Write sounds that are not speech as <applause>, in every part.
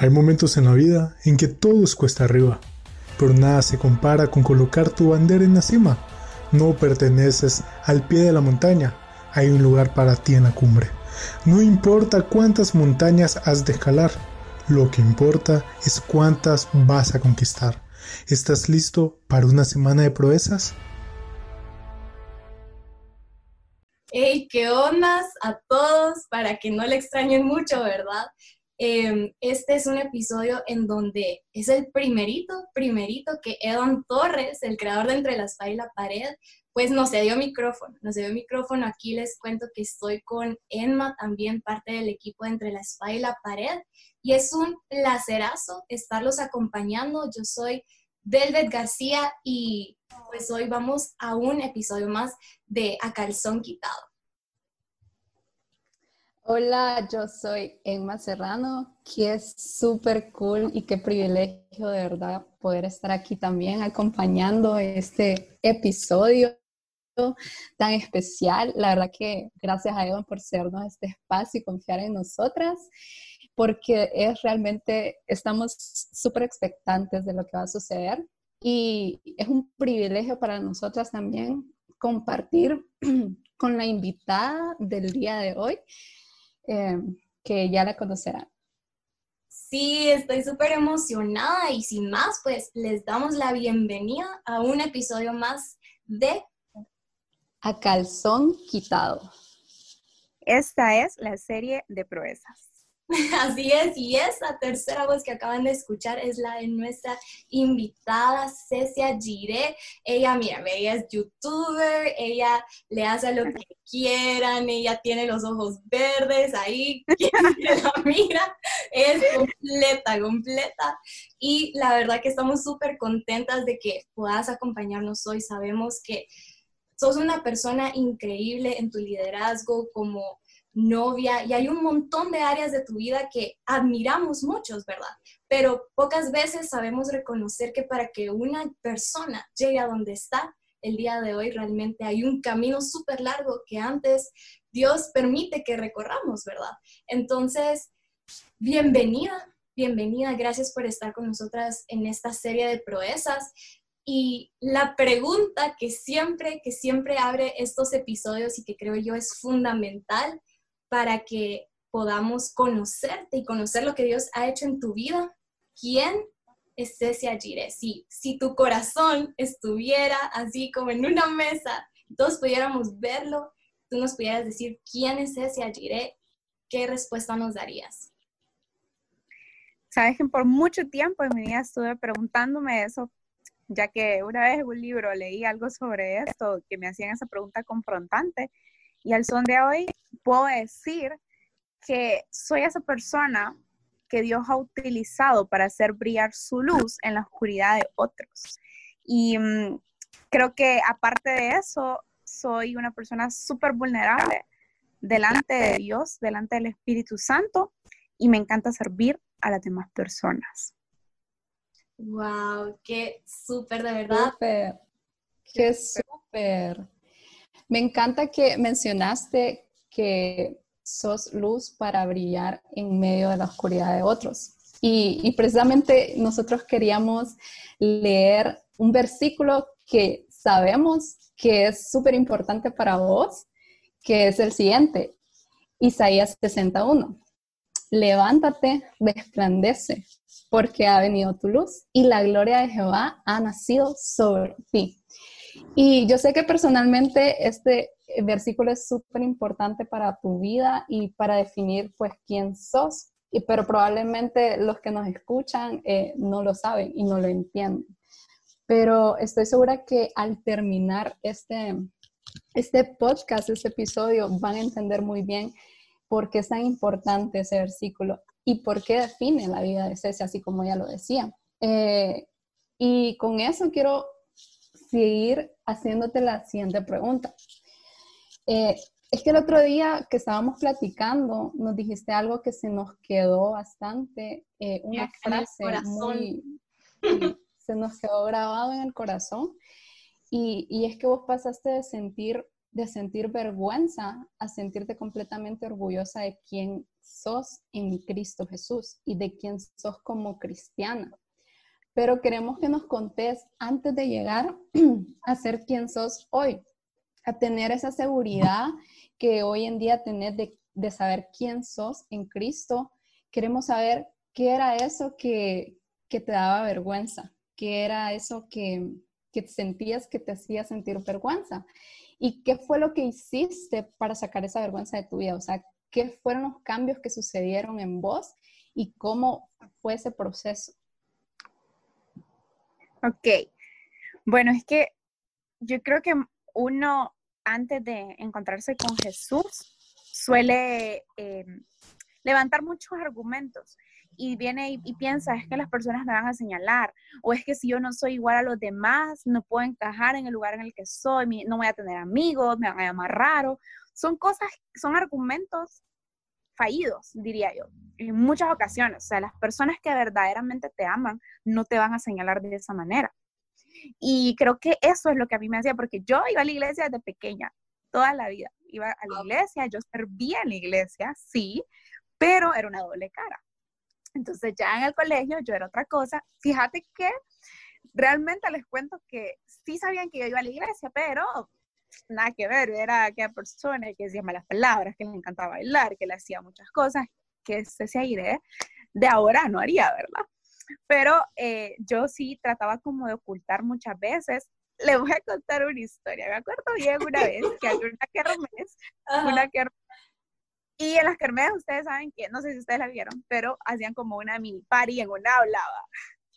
Hay momentos en la vida en que todo es cuesta arriba, pero nada se compara con colocar tu bandera en la cima. No perteneces al pie de la montaña, hay un lugar para ti en la cumbre. No importa cuántas montañas has de escalar, lo que importa es cuántas vas a conquistar. ¿Estás listo para una semana de proezas? Hey, qué ondas a todos para que no le extrañen mucho, ¿verdad? Em, este es un episodio en donde es el primerito, primerito que Edan Torres, el creador de Entre la Espada y la Pared, pues nos dio micrófono. Nos dio micrófono. Aquí les cuento que estoy con Enma, también parte del equipo de Entre la Espada y la Pared. Y es un placerazo estarlos acompañando. Yo soy Velvet García y pues hoy vamos a un episodio más de A Calzón Quitado. Hola, yo soy Emma Serrano, que es súper cool y qué privilegio de verdad poder estar aquí también acompañando este episodio tan especial. La verdad que gracias a Evan por sernos este espacio y confiar en nosotras, porque es realmente, estamos súper expectantes de lo que va a suceder y es un privilegio para nosotras también compartir <clears throat> con la invitada del día de hoy Em, que ya la conocerán. Sí, estoy súper emocionada y sin más, pues les damos la bienvenida a un episodio más de A Calzón Quitado. Esta es la serie de proezas. <laughs> Así es, y esa tercera voz que acaban de escuchar es la de nuestra invitada Cecia Giré. Ella, mira, ella es youtuber, ella le hace lo que <laughs> quieran, ella tiene los ojos verdes ahí, <laughs> quien la mira, es completa, completa. Y la verdad que estamos súper contentas de que puedas acompañarnos hoy. Sabemos que sos una persona increíble en tu liderazgo como novia, y hay un montón de áreas de tu vida que admiramos muchos, ¿verdad? Pero pocas veces sabemos reconocer que para que una persona llegue a donde está el día de hoy, realmente hay un camino súper largo que antes Dios permite que recorramos, ¿verdad? Entonces, bienvenida, bienvenida, gracias por estar con nosotras en esta serie de proezas. Y la pregunta que siempre, que siempre abre estos episodios y que creo yo es fundamental para que podamos conocerte y conocer lo que Dios ha hecho en tu vida. ¿Quién es Cecia Gire? Si, si tu corazón estuviera así como en una mesa, todos pudiéramos verlo, tú nos pudieras decir quién es Cecia Gire, ¿qué respuesta nos darías? Sabes que por mucho tiempo en mi vida estuve preguntándome eso, ya que una vez en un libro leí algo sobre esto, que me hacían esa pregunta confrontante y al son de hoy puedo decir que soy esa persona que Dios ha utilizado para hacer brillar su luz en la oscuridad de otros. Y mm, creo que aparte de eso, soy una persona súper vulnerable delante de Dios, delante del Espíritu Santo, y me encanta servir a las demás personas. Wow, qué súper, de verdad. Qué súper. Me encanta que mencionaste que sos luz para brillar en medio de la oscuridad de otros. Y, precisamente nosotros queríamos leer un versículo que sabemos que es súper importante para vos, que es el siguiente, Isaías 61. Levántate, resplandece, porque ha venido tu luz y la gloria de Jehová ha nacido sobre ti. Y yo sé que personalmente este versículo es súper importante para tu vida y para definir pues quién sos, y, pero probablemente los que nos escuchan eh, no lo saben y no lo entienden. Pero estoy segura que al terminar este, este podcast, este episodio, van a entender muy bien por qué es tan importante ese versículo y por qué define la vida de Ceci, así como ya lo decía. Eh, y con eso quiero seguir haciéndote la siguiente pregunta. Eh, es que el otro día que estábamos platicando, nos dijiste algo que se nos quedó bastante, eh, una frase muy, se nos quedó grabado en el corazón, y, y, es que vos pasaste de sentir de sentir vergüenza a sentirte completamente orgullosa de quién sos en Cristo Jesús y de quién sos como cristiana. Pero queremos que nos contés antes de llegar <clears throat> a ser quien sos hoy, a tener esa seguridad que hoy en día tenés de, de saber quién sos en Cristo. Queremos saber qué era eso que, que te daba vergüenza, qué era eso que, que sentías que te hacía sentir vergüenza. ¿Y qué fue lo que hiciste para sacar esa vergüenza de tu vida? O sea, ¿qué fueron los cambios que sucedieron en vos y cómo fue ese proceso? Ok. Bueno, es que yo creo que uno antes de encontrarse con Jesús suele eh, levantar muchos argumentos y viene y, piensa, es que las personas me van a señalar, o es que si yo no soy igual a los demás, no puedo encajar en el lugar en el que soy, no voy a tener amigos, me van a llamar raro. Son cosas, son argumentos fallidos, diría yo, en muchas ocasiones. O sea, las personas que verdaderamente te aman no te van a señalar de esa manera. Y creo que eso es lo que a mí me hacía, porque yo iba a la iglesia desde pequeña, toda la vida. Iba a la iglesia, yo servía en la iglesia, sí, pero era una doble cara. Entonces ya en el colegio yo era otra cosa. Fíjate que realmente les cuento que sí sabían que yo iba a la iglesia, pero nada que ver, era aquella persona que decía malas palabras, que le encantaba bailar, que le hacía muchas cosas, que ese aire de ahora no haría, ¿verdad? Pero eh, yo sí trataba como de ocultar muchas veces. Le voy a contar una historia. Me acuerdo bien una vez que había una kermés, una kermés y en las kermés, ustedes saben que, no sé si ustedes la vieron, pero hacían como una mini party en una hablaba.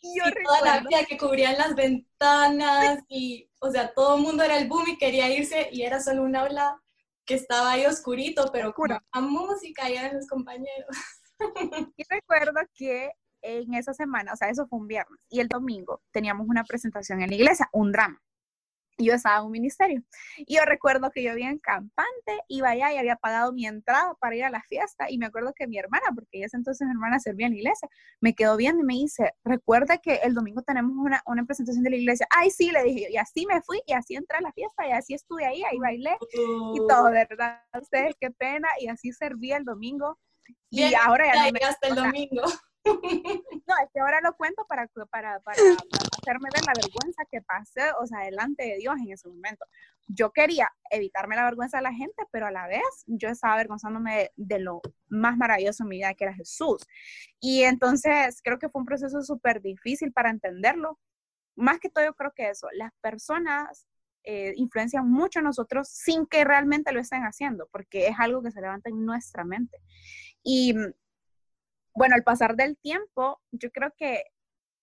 Y yo recuerdo, toda la vida que cubrían las ventanas y, o sea, todo el mundo era el boom y quería irse y era solo una aula que estaba ahí oscurito, pero con la música y eran los compañeros. <laughs> Y recuerdo que en esa semana, o sea, eso fue un viernes, y el domingo teníamos una presentación en la iglesia, un drama yo estaba en un ministerio. Y yo recuerdo que yo en campante, iba allá y había pagado mi entrada para ir a la fiesta. Y me acuerdo que mi hermana, porque ella entonces mi hermana servía en la iglesia, me quedó viendo y me dice, recuerda que el domingo tenemos una, una presentación de la iglesia. Ay, sí, le dije yo. Y así me fui y así entré a la fiesta y así estuve ahí, ahí bailé y todo, ¿verdad? Ustedes, qué pena. Y así serví el domingo. Y ahora ya, no me... hasta el domingo. <laughs> No, es que ahora lo cuento para, para, para, <laughs> hacerme ver la vergüenza que pasé, o sea, delante de Dios en ese momento. Yo quería evitarme la vergüenza de la gente, pero a la vez yo estaba avergonzándome de, lo más maravilloso en mi vida, que era Jesús. Y entonces creo que fue un proceso súper difícil para entenderlo. Más que todo, yo creo que eso, las personas eh, influencian mucho a nosotros sin que realmente lo estén haciendo, porque es algo que se levanta en nuestra mente. Y bueno, al pasar del tiempo, yo creo que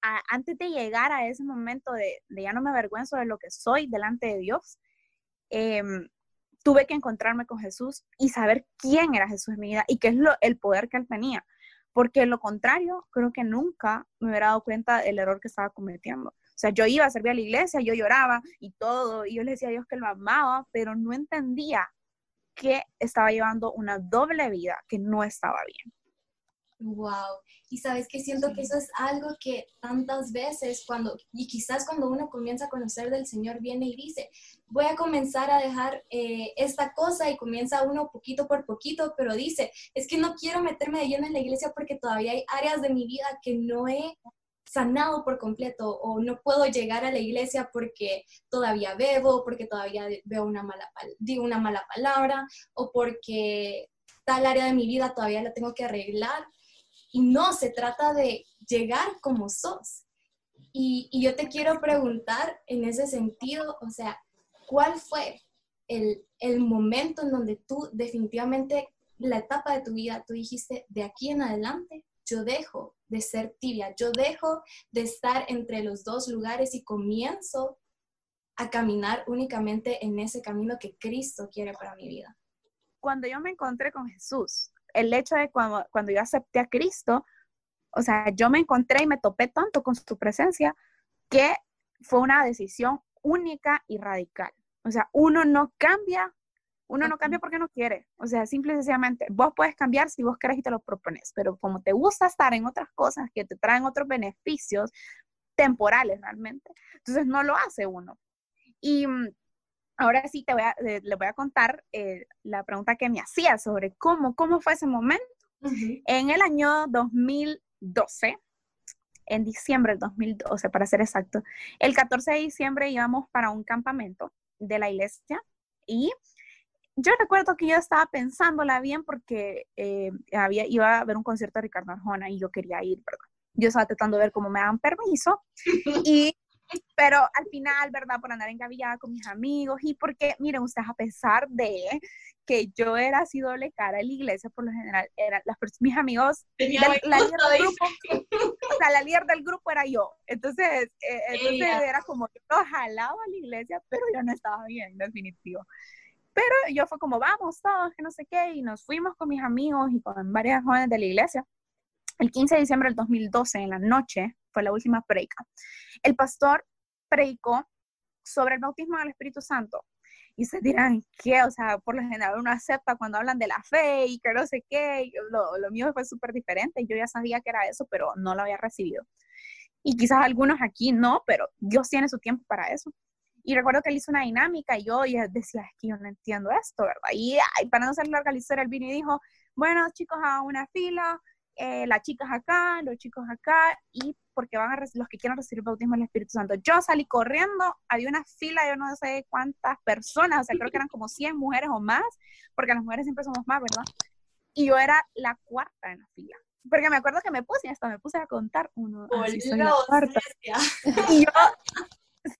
antes de llegar a ese momento de, ya no me avergüenzo de lo que soy delante de Dios, em, tuve que encontrarme con Jesús y saber quién era Jesús en mi vida y qué es lo, el poder que él tenía. Porque lo contrario, creo que nunca me hubiera dado cuenta del error que estaba cometiendo. O sea, yo iba a servir a la iglesia, yo lloraba y todo, y yo le decía a Dios que lo amaba, pero no entendía que estaba llevando una doble vida que no estaba bien. Wow. Y sabes que siento que eso es algo que tantas veces cuando, y quizás cuando uno comienza a conocer del Señor, viene y dice, voy a comenzar a dejar eh, esta cosa y comienza uno poquito por poquito, pero dice, es que no quiero meterme de lleno en la iglesia porque todavía hay áreas de mi vida que no he sanado por completo o no puedo llegar a la iglesia porque todavía bebo, porque todavía veo una mala, digo una mala palabra o porque tal área de mi vida todavía la tengo que arreglar y no, se trata de llegar como sos. Y, yo te quiero preguntar en ese sentido, o sea, ¿cuál fue el, el momento en donde tú definitivamente, la etapa de tu vida, tú dijiste, de aquí en adelante, yo dejo de ser tibia, yo dejo de estar entre los dos lugares y comienzo a caminar únicamente en ese camino que Cristo quiere para mi vida. Cuando yo me encontré con Jesús, el hecho de cuando, cuando yo acepté a Cristo, o sea, yo me encontré y me topé tanto con su presencia que fue una decisión única y radical. O sea, uno no cambia, uno no cambia porque no quiere. O sea, simple y sencillamente, vos puedes cambiar si vos querés y te lo propones, pero como te gusta estar en otras cosas que te traen otros beneficios temporales realmente, entonces no lo hace uno. Y mm, ahora sí te voy a, eh, le voy a contar eh, la pregunta que me hacía sobre cómo, cómo fue ese momento. En el año 2012, en diciembre del 2012, para ser exacto, el 14 de diciembre íbamos para un campamento de la iglesia y yo recuerdo que yo estaba pensándola bien porque eh, había, iba a ver un concierto de Ricardo Arjona y yo quería ir, ¿verdad? Yo estaba tratando de ver cómo me dan permiso <laughs> y pero al final, ¿verdad? Por andar engavillada con mis amigos y porque, miren, ustedes, a pesar de que yo era así doble cara en la iglesia, por lo general, eran las mis amigos, la, líder del grupo, o sea, la líder del grupo era yo. Entonces, eh, entonces era como yo jalaba a la iglesia, pero yo no estaba bien, definitivo. Pero yo fue como, vamos todos, que no sé qué, y nos fuimos con mis amigos y con varias jóvenes de la iglesia. El 15 de diciembre del 2012, en la noche, fue la última predica. El pastor predicó sobre el bautismo del Espíritu Santo. Y se dirán, ¿qué? O sea, por lo general uno acepta cuando hablan de la fe y que no sé qué. Lo, mío fue súper diferente. Yo ya sabía que era eso, pero no lo había recibido. Y quizás algunos aquí no, pero Dios tiene su tiempo para eso. Y recuerdo que él hizo una dinámica y yo decía, es que yo no entiendo esto, ¿verdad? Y para no ser larga la historia, él vino y dijo, bueno, chicos, a una fila, eh, las chicas acá, los chicos acá, y porque van a los que quieran recibir el bautismo del Espíritu Santo. Yo salí corriendo, había una fila, yo no sé cuántas personas, o sea, creo que eran como 100 mujeres o más, porque las mujeres siempre somos más, ¿verdad? Y yo era la cuarta en la fila. Porque me acuerdo que me puse, hasta me puse a contar uno. Así, soy la cuarta. Y yo,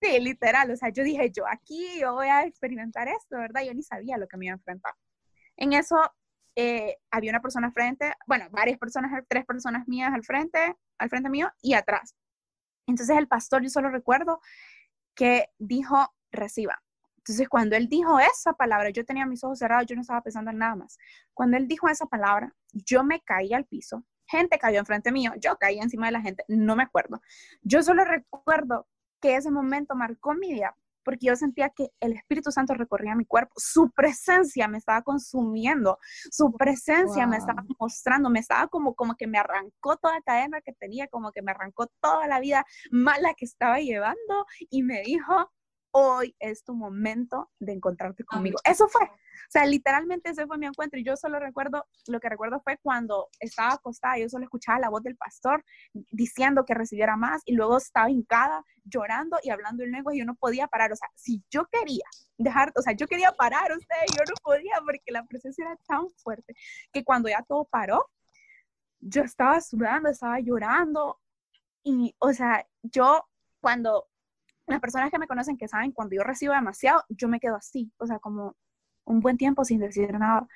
sí, literal, o sea, yo dije, yo aquí, yo voy a experimentar esto, ¿verdad? Yo ni sabía lo que me iba a enfrentar. En eso eh, había una persona frente, bueno, varias personas, tres personas mías al frente, al frente mío y atrás. Entonces el pastor, yo solo recuerdo que dijo, reciba. Entonces cuando él dijo esa palabra, yo tenía mis ojos cerrados, yo no estaba pensando en nada más. Cuando él dijo esa palabra, yo me caí al piso, gente cayó enfrente mío, yo caí encima de la gente, no me acuerdo. Yo solo recuerdo que ese momento marcó mi vida porque yo sentía que el Espíritu Santo recorría mi cuerpo, su presencia me estaba consumiendo, su presencia me estaba mostrando, me estaba como, como que me arrancó toda cadena que tenía, como que me arrancó toda la vida mala que estaba llevando y me dijo, hoy es tu momento de encontrarte conmigo. Eso fue, o sea, literalmente ese fue mi encuentro. Y yo solo recuerdo, lo que recuerdo fue cuando estaba acostada, yo solo escuchaba la voz del pastor diciendo que recibiera más y luego estaba hincada llorando y hablando en lengua y yo no podía parar, o sea, si yo quería dejar, o sea, yo quería parar, usted, yo no podía porque la presencia era tan fuerte que cuando ya todo paró, yo estaba sudando, estaba llorando y, o sea, yo cuando las personas que me conocen que saben cuando yo recibo demasiado, yo me quedo así, o sea, como un buen tiempo sin decir nada,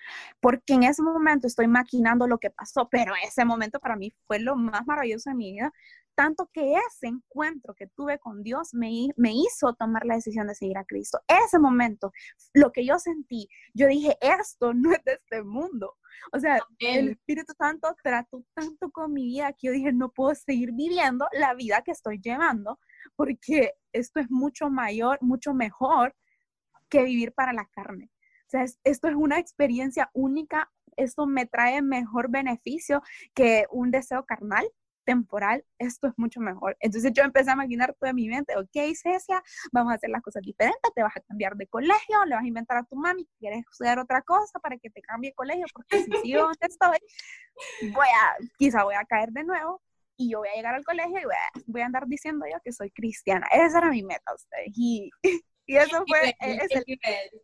porque en ese momento estoy maquinando lo que pasó, pero ese momento para mí fue lo más maravilloso de mi vida, tanto que ese encuentro que tuve con Dios me, me hizo tomar la decisión de seguir a Cristo. Ese momento, lo que yo sentí, yo dije, esto no es de este mundo. O sea, el Espíritu Santo trató tanto con mi vida que yo dije, no puedo seguir viviendo la vida que estoy llevando porque esto es mucho mayor, mucho mejor que vivir para la carne. O sea, esto es una experiencia única, esto me trae mejor beneficio que un deseo carnal temporal, esto es mucho mejor. Entonces yo empecé a imaginar toda mi mente, ok, Cecia, vamos a hacer las cosas diferentes, te vas a cambiar de colegio, le vas a inventar a tu mami que quieres estudiar otra cosa para que te cambie de colegio, porque si sigo donde estoy, voy a, quizá voy a caer de nuevo y yo voy a llegar al colegio y voy a, andar diciendo yo que soy cristiana. Esa era mi meta, ustedes. Y, <laughs> y eso fue... <laughs>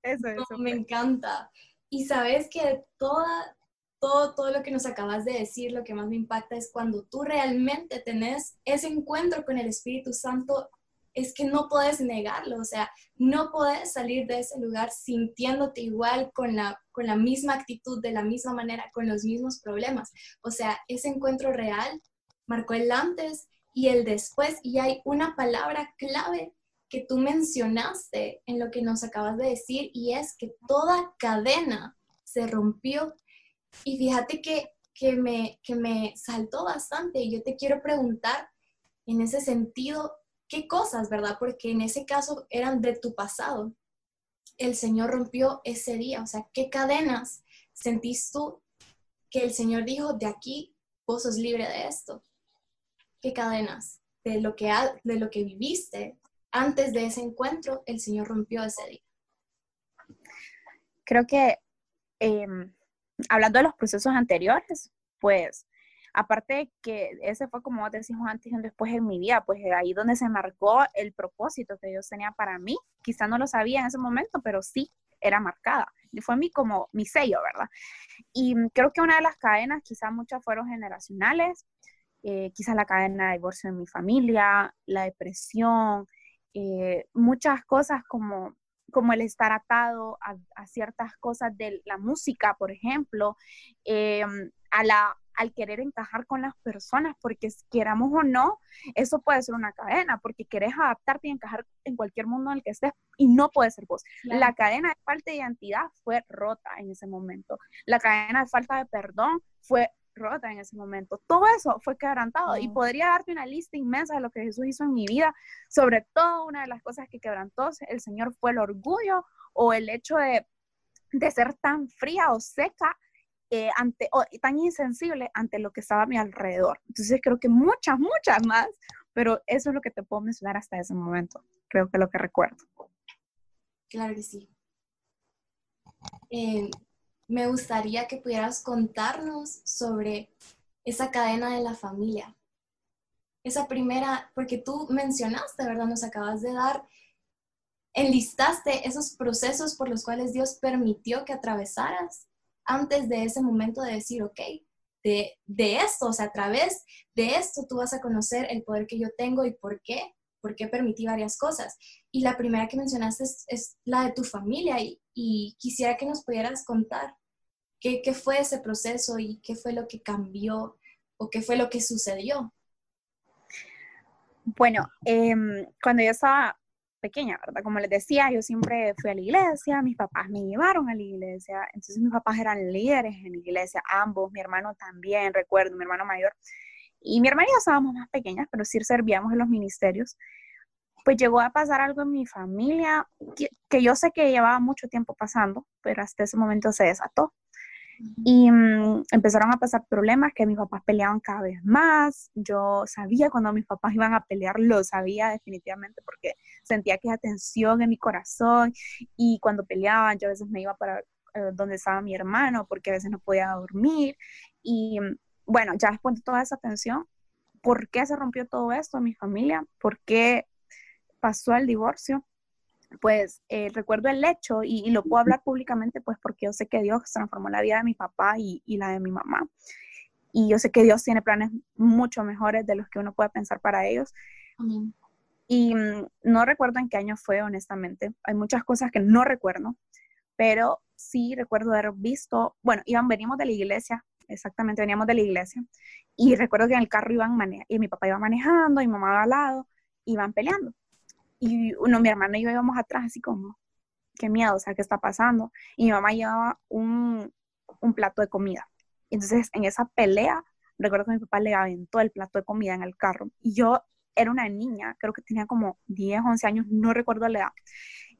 Eso, eso. me encanta. Y sabes que toda, todo, todo lo que nos acabas de decir, lo que más me impacta es cuando tú realmente tenés ese encuentro con el Espíritu Santo, es que no puedes negarlo, o sea, no puedes salir de ese lugar sintiéndote igual con la, con la misma actitud, de la misma manera, con los mismos problemas. O sea, ese encuentro real marcó el antes y el después y hay una palabra clave que tú mencionaste en lo que nos acabas de decir y es que toda cadena se rompió. Y fíjate que, que, me, que me saltó bastante y yo te quiero preguntar en ese sentido, ¿qué cosas, verdad? Porque en ese caso eran de tu pasado. El Señor rompió ese día, o sea, ¿qué cadenas sentís tú que el Señor dijo, de aquí vos sos libre de esto? ¿Qué cadenas? De lo que, de lo que viviste, antes de ese encuentro el Señor rompió ese día? Creo que em, hablando de los procesos anteriores, pues aparte que ese fue como decimos antes y después en mi vida, pues ahí donde se marcó el propósito que Dios tenía para mí. Quizá no lo sabía en ese momento, pero sí era marcada. Y fue mi, como mi sello, ¿verdad? Y creo que una de las cadenas, quizás muchas fueron generacionales, eh, quizás la cadena de divorcio en mi familia, la depresión, eh, muchas cosas como, como el estar atado a, ciertas cosas de la música, por ejemplo, eh, a la, al querer encajar con las personas, porque queramos o no, eso puede ser una cadena, porque querés adaptarte y encajar en cualquier mundo en el que estés y no puede ser vos. La cadena de falta de identidad fue rota en ese momento. La cadena de falta de perdón fue rota en ese momento. Todo eso fue quebrantado y podría darte una lista inmensa de lo que Jesús hizo en mi vida. Sobre todo, una de las cosas que quebrantó el Señor fue el orgullo o el hecho de, de ser tan fría o seca eh, ante, o tan insensible ante lo que estaba a mi alrededor. Entonces creo que muchas, muchas más, pero eso es lo que te puedo mencionar hasta ese momento. Creo que lo que recuerdo. Claro que sí. Eh, me gustaría que pudieras contarnos sobre esa cadena de la familia. Esa primera, porque tú mencionaste, ¿verdad? Nos acabas de dar, enlistaste esos procesos por los cuales Dios permitió que atravesaras antes de ese momento de decir, ok, de, esto, o sea, a través de esto tú vas a conocer el poder que yo tengo y por qué, por qué permití varias cosas. Y la primera que mencionaste es, la de tu familia y, quisiera que nos pudieras contar qué, qué, fue ese proceso y qué fue lo que cambió o qué fue lo que sucedió. Bueno, em, cuando yo estaba pequeña, ¿verdad? Como les decía, yo siempre fui a la iglesia, mis papás me llevaron a la iglesia, entonces mis papás eran líderes en la iglesia, ambos, mi hermano también, recuerdo, mi hermano mayor, y mi hermana y yo estábamos más pequeñas, pero sí servíamos en los ministerios. Pues llegó a pasar algo en mi familia que, que yo sé que llevaba mucho tiempo pasando, pero hasta ese momento se desató. Y mm, empezaron a pasar problemas que mis papás peleaban cada vez más. Yo sabía cuando mis papás iban a pelear, lo sabía definitivamente porque sentía que esa tensión en mi corazón. Y cuando peleaban, yo a veces me iba para eh, donde estaba mi hermano porque a veces no podía dormir. Y mm, bueno, ya después de toda esa tensión, ¿por qué se rompió todo esto en mi familia? ¿Por qué pasó el divorcio? pues eh, recuerdo el hecho y, lo puedo hablar públicamente pues porque yo sé que Dios transformó la vida de mi papá y, la de mi mamá. Y yo sé que Dios tiene planes mucho mejores de los que uno puede pensar para ellos. Y mm, no recuerdo en qué año fue, honestamente. Hay muchas cosas que no recuerdo, pero sí recuerdo haber visto, bueno, iban, venimos de la iglesia, exactamente, veníamos de la iglesia, y recuerdo que en el carro iban, y mi papá iba manejando, y mamá iba al lado, iban peleando. Y uno, mi hermana y yo íbamos atrás, así como, qué miedo, o sea, ¿qué está pasando? Y mi mamá llevaba un, un plato de comida. Entonces, en esa pelea, recuerdo que mi papá le aventó el plato de comida en el carro. Y yo era una niña, creo que tenía como 10, 11 años, no recuerdo la edad.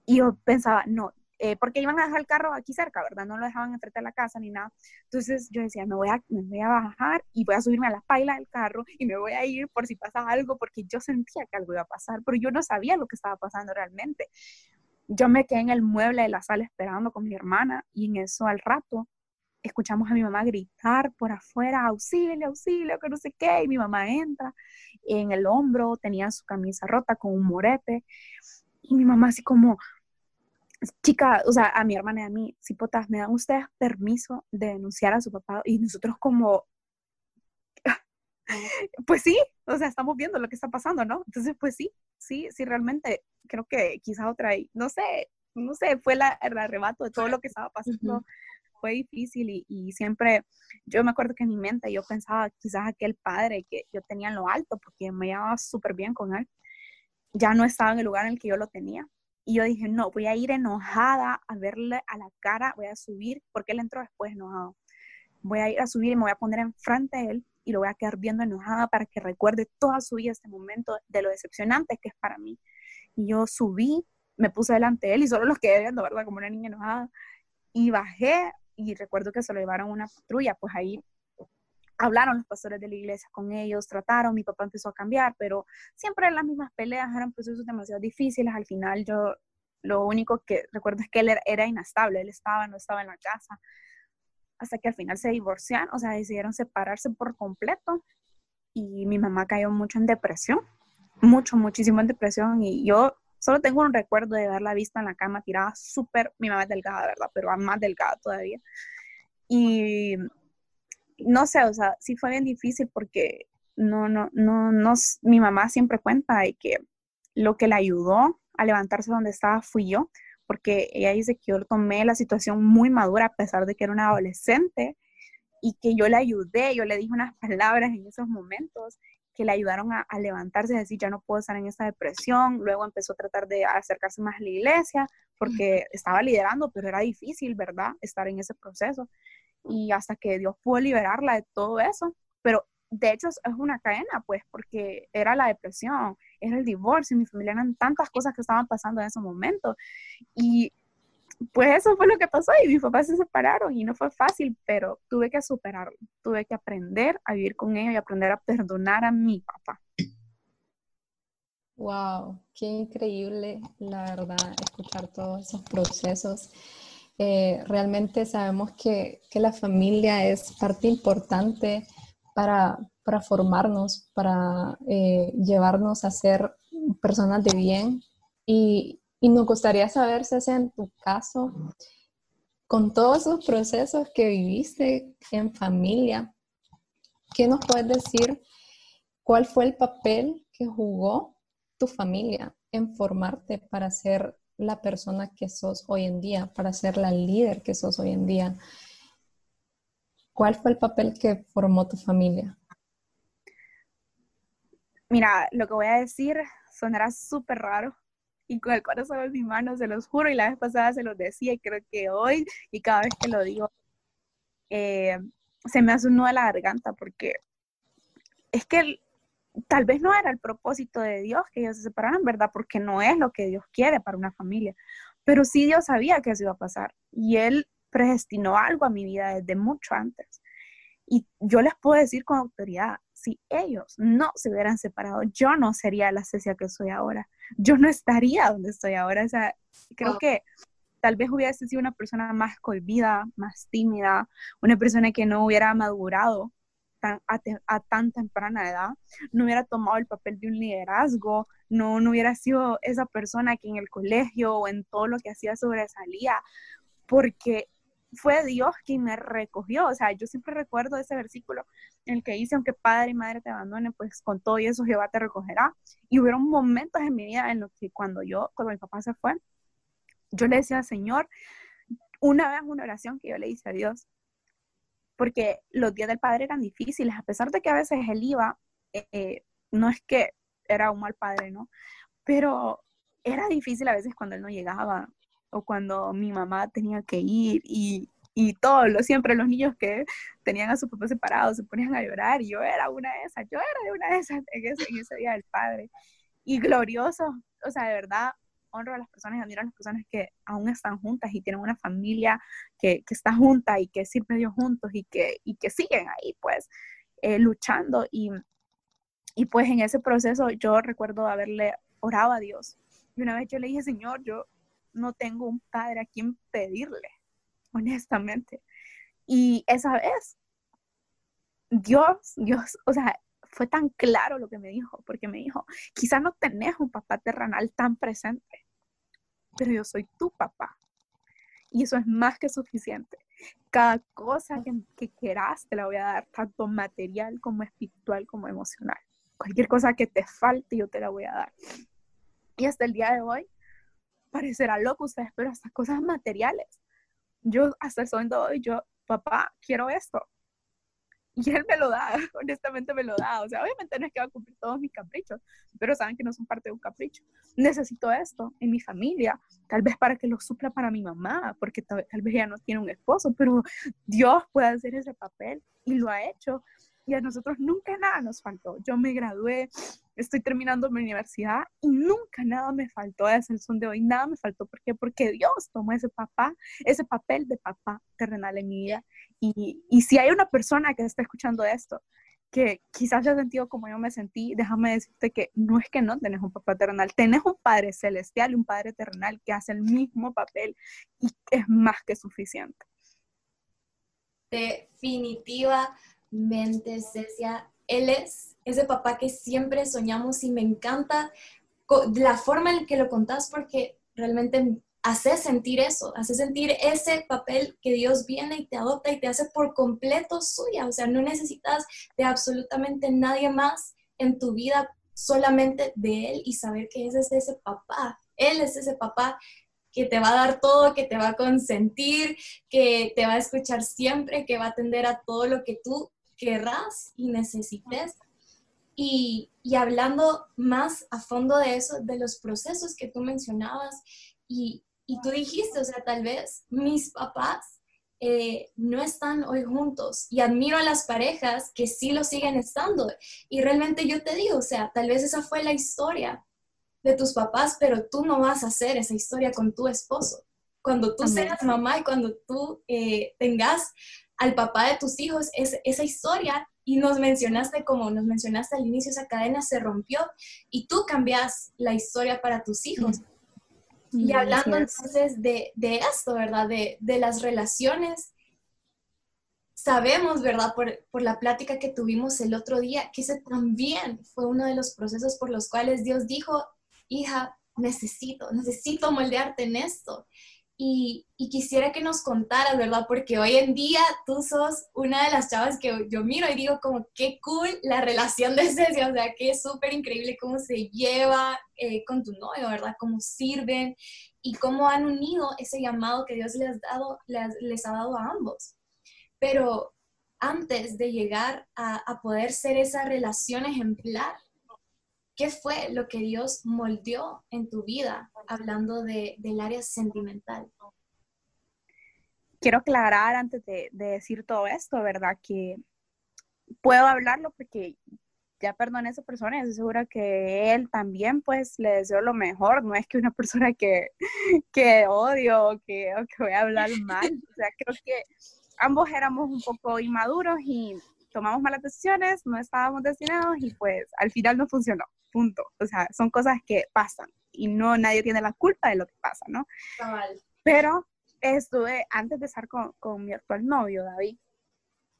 Y yo pensaba, no, eh, porque iban a dejar el carro aquí cerca, ¿verdad? No lo dejaban enfrente de la casa ni nada. Entonces yo decía, me voy, a, me voy a bajar y voy a subirme a la paila del carro y me voy a ir por si pasa algo, porque yo sentía que algo iba a pasar, pero yo no sabía lo que estaba pasando realmente. Yo me quedé en el mueble de la sala esperando con mi hermana y en eso al rato escuchamos a mi mamá gritar por afuera, auxilio, auxilio, que no sé qué, y mi mamá entra, en el hombro tenía su camisa rota con un morete, y mi mamá así como, chica, o sea, a mi hermana y a mí, si potas, ¿me dan ustedes permiso de denunciar a su papá? Y nosotros como, pues sí, o sea, estamos viendo lo que está pasando, ¿no? Entonces, pues sí, sí, sí, realmente creo que quizás otra, no sé, no sé, fue la, el arrebato de todo lo que estaba pasando. Fue difícil y, y, siempre, yo me acuerdo que en mi mente yo pensaba quizás aquel padre que yo tenía en lo alto, porque me llevaba súper bien con él, ya no estaba en el lugar en el que yo lo tenía y yo dije, no, voy a ir enojada a verle a la cara, voy a subir, porque él entró después enojado. Voy a ir a subir y me voy a poner enfrente de él y lo voy a quedar viendo enojada para que recuerde toda su vida este momento de lo decepcionante que es para mí. Y yo subí, me puse delante de él y solo los quedé viendo, ¿verdad? Como una niña enojada. Y bajé y recuerdo que se lo llevaron una patrulla, pues ahí hablaron los pastores de la iglesia con ellos, trataron, mi papá empezó a cambiar, pero siempre las mismas peleas, eran procesos demasiado difíciles. Al final yo lo único que recuerdo es que él era inestable, él estaba, no estaba en la casa, hasta que al final se divorciaron, o sea, decidieron separarse por completo y mi mamá cayó mucho en depresión, mucho, muchísimo en depresión y yo solo tengo un recuerdo de verla vista en la cama tirada súper, mi mamá es delgada, ¿verdad? Pero más delgada todavía. Y no sé, o sea, sí fue bien difícil porque no, no, no, no, mi mamá siempre cuenta de que lo que la ayudó a levantarse donde estaba fui yo, porque ella dice que yo tomé la situación muy madura a pesar de que era una adolescente y que yo le ayudé, yo le dije unas <laughs> palabras en esos momentos que le ayudaron a, levantarse y decir, ya no puedo estar en esta depresión. Luego empezó a tratar de acercarse más a la iglesia porque estaba liderando, pero era difícil, ¿verdad? Estar en ese proceso. Y hasta que Dios pudo liberarla de todo eso. Pero de hecho es una cadena, pues, porque era la depresión, era el divorcio, mi familia eran tantas cosas que estaban pasando en ese momento. Y pues eso fue lo que pasó y mis papás se separaron y no fue fácil, pero tuve que superarlo, tuve que aprender a vivir con ellos y aprender a perdonar a mi papá. Wow, qué increíble, la verdad, escuchar todos esos procesos. Eh, realmente sabemos que, que, la familia es parte importante para, para formarnos, para eh, llevarnos a ser personas de bien y, y nos gustaría saber, Ceci, en tu caso, con todos esos procesos que viviste en familia, ¿qué nos puedes decir? ¿Cuál fue el papel que jugó tu familia en formarte para ser la persona que sos hoy en día, para ser la líder que sos hoy en día? ¿Cuál fue el papel que formó tu familia? Mira, lo que voy a decir sonará súper raro, y con el corazón en mis manos, se los juro, y la vez pasada se los decía, y creo que hoy, y cada vez que lo digo, eh, se me hace un nudo a la garganta, porque es que tal vez no era el propósito de Dios que ellos se separaran, ¿verdad? Porque no es lo que Dios quiere para una familia, pero sí Dios sabía que eso iba a pasar, y Él predestinó algo a mi vida desde mucho antes. Y yo les puedo decir con autoridad, si ellos no se hubieran separado, yo no sería la Cecia que soy ahora. Yo no estaría donde estoy ahora. O sea, creo que tal vez hubiese sido una persona más cohibida, más tímida, una persona que no hubiera madurado tan, a, tan temprana edad, no hubiera tomado el papel de un liderazgo, no, no hubiera sido esa persona que en el colegio o en todo lo que hacía sobresalía, porque fue Dios quien me recogió. O sea, yo siempre recuerdo ese versículo en el que dice, aunque padre y madre te abandonen, pues con todo y eso Jehová te recogerá. Y hubieron momentos en mi vida en los que cuando yo, cuando mi papá se fue, yo le decía, Señor, una vez una oración que yo le hice a Dios, porque los días del padre eran difíciles, a pesar de que a veces él iba, eh, no es que era un mal padre, ¿no? Pero era difícil a veces cuando él no llegaba, o cuando mi mamá tenía que ir y, y todos, los, siempre los niños que tenían a sus papás separados se ponían a llorar y yo era una de esas, yo era de una de esas en ese, día del padre. Y glorioso, o sea, de verdad, honro a las personas y admiro a las personas que aún están juntas y tienen una familia que, que está junta y que sirve Dios juntos y que, y que siguen ahí, pues, eh, luchando. Y, y pues en ese proceso yo recuerdo haberle orado a Dios. Y una vez yo le dije, Señor, yo no tengo un padre a quien pedirle, honestamente. Y esa vez, Dios, Dios, o sea, fue tan claro lo que me dijo, porque me dijo, quizás no tenés un papá terrenal tan presente, pero yo soy tu papá. Y eso es más que suficiente. Cada cosa que, quieras te la voy a dar, tanto material como espiritual como emocional. Cualquier cosa que te falte, yo te la voy a dar. Y hasta el día de hoy, parecerá loco ustedes, pero hasta cosas materiales. Yo hasta el son de hoy, yo, papá, quiero esto. Y él me lo da, <laughs> honestamente me lo da. O sea, obviamente no es que va a cumplir todos mis caprichos, pero saben que no son parte de un capricho. Necesito esto en mi familia, tal vez para que lo supla para mi mamá, porque tal, vez ella no tiene un esposo, pero Dios puede hacer ese papel y lo ha hecho. Y a nosotros nunca nada nos faltó. Yo me gradué, estoy terminando mi universidad y nunca nada me faltó desde el son de hoy, nada me faltó. ¿Por qué? Porque Dios tomó ese papá, ese papel de papá terrenal en mi vida. Y, y si hay una persona que está escuchando esto, que quizás haya sentido como yo me sentí, déjame decirte que no es que no tenés un papá terrenal, tenés un Padre celestial y un Padre terrenal que hace el mismo papel y es más que suficiente. Definitivamente, Cecia, él es ese papá que siempre soñamos y me encanta la forma en que lo contás porque realmente hace sentir eso, hace sentir ese papel que Dios viene y te adopta y te hace por completo suya. O sea, no necesitas de absolutamente nadie más en tu vida, solamente de Él y saber que ese es ese papá. Él es ese papá que te va a dar todo, que te va a consentir, que te va a escuchar siempre, que va a atender a todo lo que tú querrás y necesites. Y, y hablando más a fondo de eso, de los procesos que tú mencionabas y, y tú dijiste, o sea, tal vez mis papás eh, no están hoy juntos y admiro a las parejas que sí lo siguen estando. Y realmente yo te digo, o sea, tal vez esa fue la historia de tus papás, pero tú no vas a hacer esa historia con tu esposo. Cuando tú seas mamá y cuando tú eh, tengas al papá de tus hijos, es, esa historia, y nos mencionaste como nos mencionaste al inicio, esa cadena se rompió y tú cambias la historia para tus hijos. Y hablando entonces de, esto, ¿verdad? De, las relaciones, sabemos, ¿verdad? Por, por, la plática que tuvimos el otro día, que ese también fue uno de los procesos por los cuales Dios dijo, hija, necesito, necesito moldearte en esto. Y, quisiera que nos contaras, ¿verdad? Porque hoy en día tú sos una de las chavas que yo miro y digo como, qué cool la relación de Cecia, o sea, que es súper increíble cómo se lleva eh, con tu novio, ¿verdad? Cómo sirven y cómo han unido ese llamado que Dios les, dado, les, ha dado a ambos. Pero antes de llegar a, a poder ser esa relación ejemplar, ¿Qué fue lo que Dios moldeó en tu vida, hablando de, del área sentimental? Quiero aclarar antes de, decir todo esto, ¿verdad? Que puedo hablarlo porque ya perdoné a esa persona y estoy segura que él también pues le deseo lo mejor, no es que una <laughs> persona que, que odio o que, o que voy a hablar mal, o sea, creo que ambos éramos un poco inmaduros y tomamos malas decisiones, no estábamos destinados y pues al final no funcionó punto. O sea, son cosas que pasan y no nadie tiene la culpa de lo que pasa, ¿no? Pero estuve, antes de estar con, con mi actual novio, David,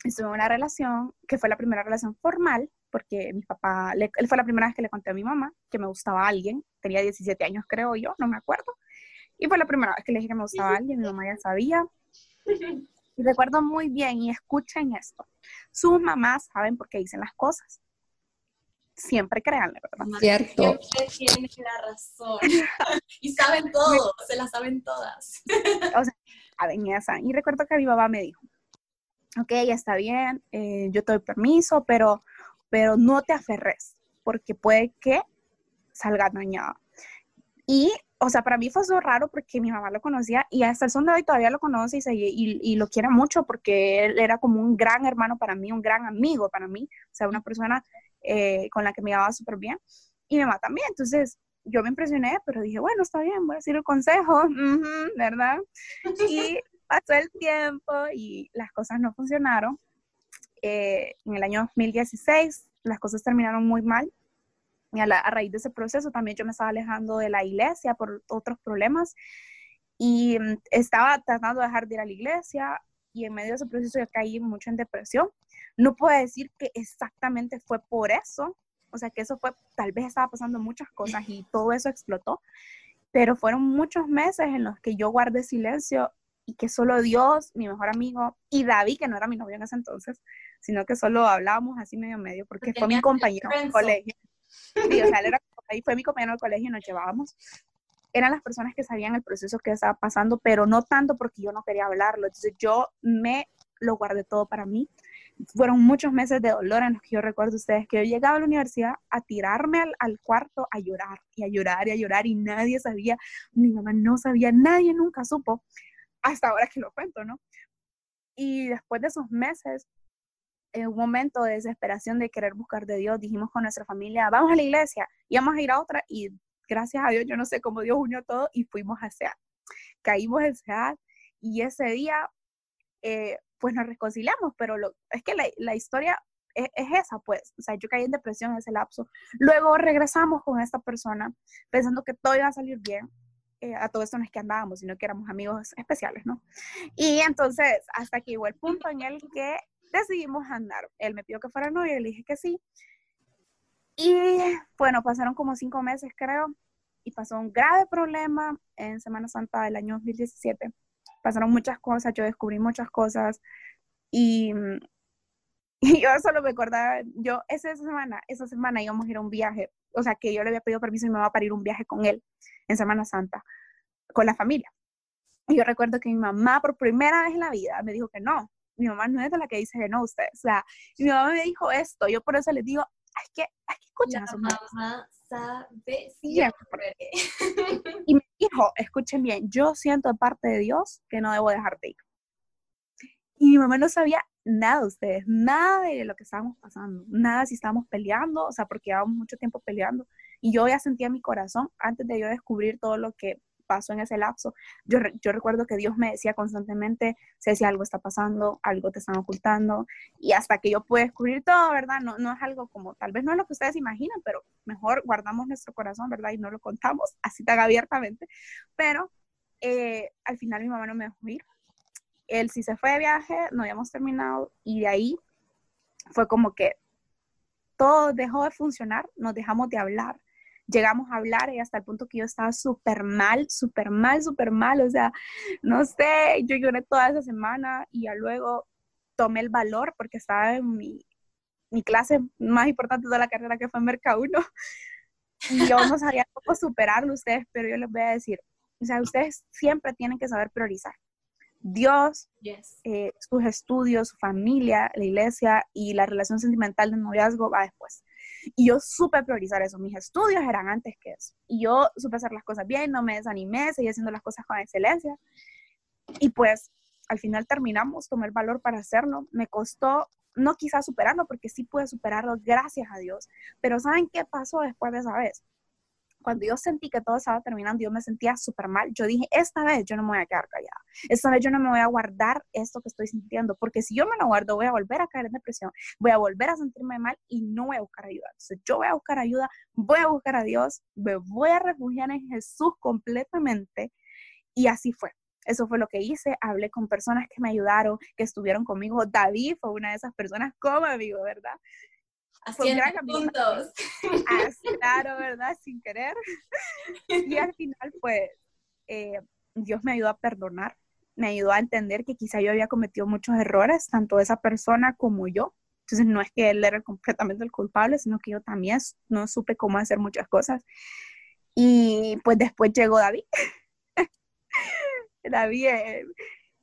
estuve en una relación que fue la primera relación formal, porque mi papá, él fue la primera vez que le conté a mi mamá que me gustaba alguien, tenía 17 años creo yo, no me acuerdo, y fue la primera vez que le dije que me gustaba alguien, mi mamá ya sabía. <laughs> Y recuerdo muy bien, y escuchen esto, sus mamás saben por qué dicen las cosas siempre créanle, ¿verdad? Cierto. Siempre tienen la razón. <laughs> y saben todo, se la saben todas. <laughs> o sea, saben esa. Y recuerdo que mi papá me dijo, ok, ya está bien, eh, yo te doy permiso, pero, pero no te aferres, porque puede que salga dañada. Y, o sea, para mí fue eso raro porque mi mamá lo conocía y hasta el son de hoy todavía lo conoce y, y, y, lo quiere mucho porque él era como un gran hermano para mí, un gran amigo para mí, o sea, una persona eh, con la que me llevaba súper bien, y mi mamá también. Entonces, yo me impresioné, pero dije, bueno, está bien, voy a decir el consejo, <laughs> ¿verdad? Y <laughs> pasó el tiempo y las cosas no funcionaron. Eh, en el año 2016 las cosas terminaron muy mal y a, a, raíz de ese proceso también yo me estaba alejando de la iglesia por otros problemas y mm, estaba tratando de dejar de ir a la iglesia y en medio de ese proceso yo caí mucho en depresión no puedo decir que exactamente fue por eso, o sea, que eso fue, tal vez estaba pasando muchas cosas y todo eso explotó, pero fueron muchos meses en los que yo guardé silencio y que solo Dios, mi mejor amigo, y David, que no era mi novio en ese entonces, sino que solo hablábamos así medio medio, porque fue mi compañero el colegio. Sí, o sea, él era, ahí fue mi compañero del colegio y nos llevábamos. Eran las personas que sabían el proceso que estaba pasando, pero no tanto porque yo no quería hablarlo. Entonces yo me lo guardé todo para mí fueron muchos meses de dolor en los que yo recuerdo ustedes que yo llegaba a la universidad a tirarme al, cuarto a llorar y a llorar y a llorar y nadie sabía, mi mamá no sabía, nadie nunca supo, hasta ahora que lo cuento, ¿no? Y después de esos meses, en un momento de desesperación de querer buscar de Dios, dijimos con nuestra familia, vamos a la iglesia y vamos a ir a otra y gracias a Dios, yo no sé cómo Dios unió todo y fuimos a SEAT. Caímos en SEAT y ese día, eh, pues nos reconciliamos, pero lo, es que la, historia es, esa, pues, o sea, yo caí en depresión en ese lapso. Luego regresamos con esta persona pensando que todo iba a salir bien. Eh, a todo esto no es que andábamos, sino que éramos amigos especiales, ¿no? Y entonces, hasta que llegó el punto en el que decidimos andar. Él me pidió que fuera novio y le dije que sí. Y bueno, pasaron como cinco meses, creo, y pasó un grave problema en Semana Santa del año 2017. Pasaron muchas cosas, yo descubrí muchas cosas y, y yo solo me acordaba, yo esa semana, esa semana íbamos a ir a un viaje, o sea que yo le había pedido permiso a mi mamá para ir un viaje con él en Semana Santa, con la familia. Y yo recuerdo que mi mamá por primera vez en la vida me dijo que no, mi mamá no es de la que dice que no usted, o sea, mi mamá me dijo esto, yo por eso les digo, es que, hay que escuchar a su mamá. sabe siempre. <laughs> y me dijo, escuchen bien, yo siento de parte de Dios que no debo dejarte ir. Y mi mamá no sabía nada de ustedes, nada de lo que estábamos pasando, nada si estábamos peleando, o sea, porque llevábamos mucho tiempo peleando. Y yo ya sentía mi corazón antes de yo descubrir todo lo que pasó en ese lapso. Yo, yo recuerdo que Dios me decía constantemente, sé si algo está pasando, algo te están ocultando, y hasta que yo pude descubrir todo, ¿verdad? No, no es algo como, tal vez no es lo que ustedes imaginan, pero mejor guardamos nuestro corazón, ¿verdad? Y no lo contamos <laughs> así tan abiertamente. Pero eh, al final mi mamá no me dejó ir. Él sí se fue de viaje, no habíamos terminado, y de ahí fue como que todo dejó de funcionar, nos dejamos de hablar, llegamos a hablar y hasta el punto que yo estaba súper mal, súper mal, súper mal, o sea, no sé, yo lloré toda esa semana y ya luego tomé el valor porque estaba en mi, mi clase más importante de la carrera que fue Merca 1 <laughs> y yo no sabía cómo superarlo ustedes, pero yo les voy a decir, o sea, ustedes siempre tienen que saber priorizar. Dios, eh, sus estudios, su familia, la iglesia y la relación sentimental del noviazgo va después. Y yo supe priorizar eso. Mis estudios eran antes que eso. Y yo supe hacer las cosas bien, no me desanimé, seguí haciendo las cosas con excelencia. Y pues al final terminamos, tomé el valor para hacerlo. Me costó, no quizás superarlo, porque sí pude superarlo, gracias a Dios. Pero ¿saben qué pasó después de esa vez? Cuando yo sentí que todo estaba terminando, yo me sentía súper mal. Yo dije, esta vez yo no me voy a quedar callada. Esta vez yo no me voy a guardar esto que estoy sintiendo, porque si yo me lo guardo, voy a volver a caer en depresión, voy a volver a sentirme mal y no voy a buscar ayuda. Entonces yo voy a buscar ayuda, voy a buscar a Dios, me voy a refugiar en Jesús completamente. Y así fue. Eso fue lo que hice. Hablé con personas que me ayudaron, que estuvieron conmigo. David fue una de esas personas como amigo, ¿verdad? Haciendo puntos. <laughs> claro, ¿verdad? Sin querer. Y al final, pues, eh, Dios me ayudó a perdonar, me ayudó a entender que quizá yo había cometido muchos errores, tanto esa persona como yo. Entonces, no es que él era completamente el culpable, sino que yo también no supe cómo hacer muchas cosas. Y pues después llegó David. <laughs> David, eh,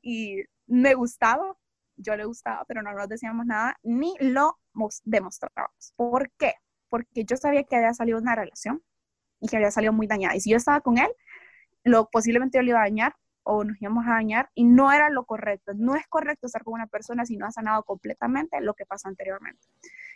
y me gustaba, yo le gustaba, pero no nos decíamos nada, ni lo demostrábamos. ¿Por qué? Porque yo sabía que había salido una relación y que había salido muy dañada. Y si yo estaba con él, lo posiblemente yo le iba a dañar o nos íbamos a dañar y no era lo correcto. No es correcto estar con una persona si no ha sanado completamente lo que pasó anteriormente.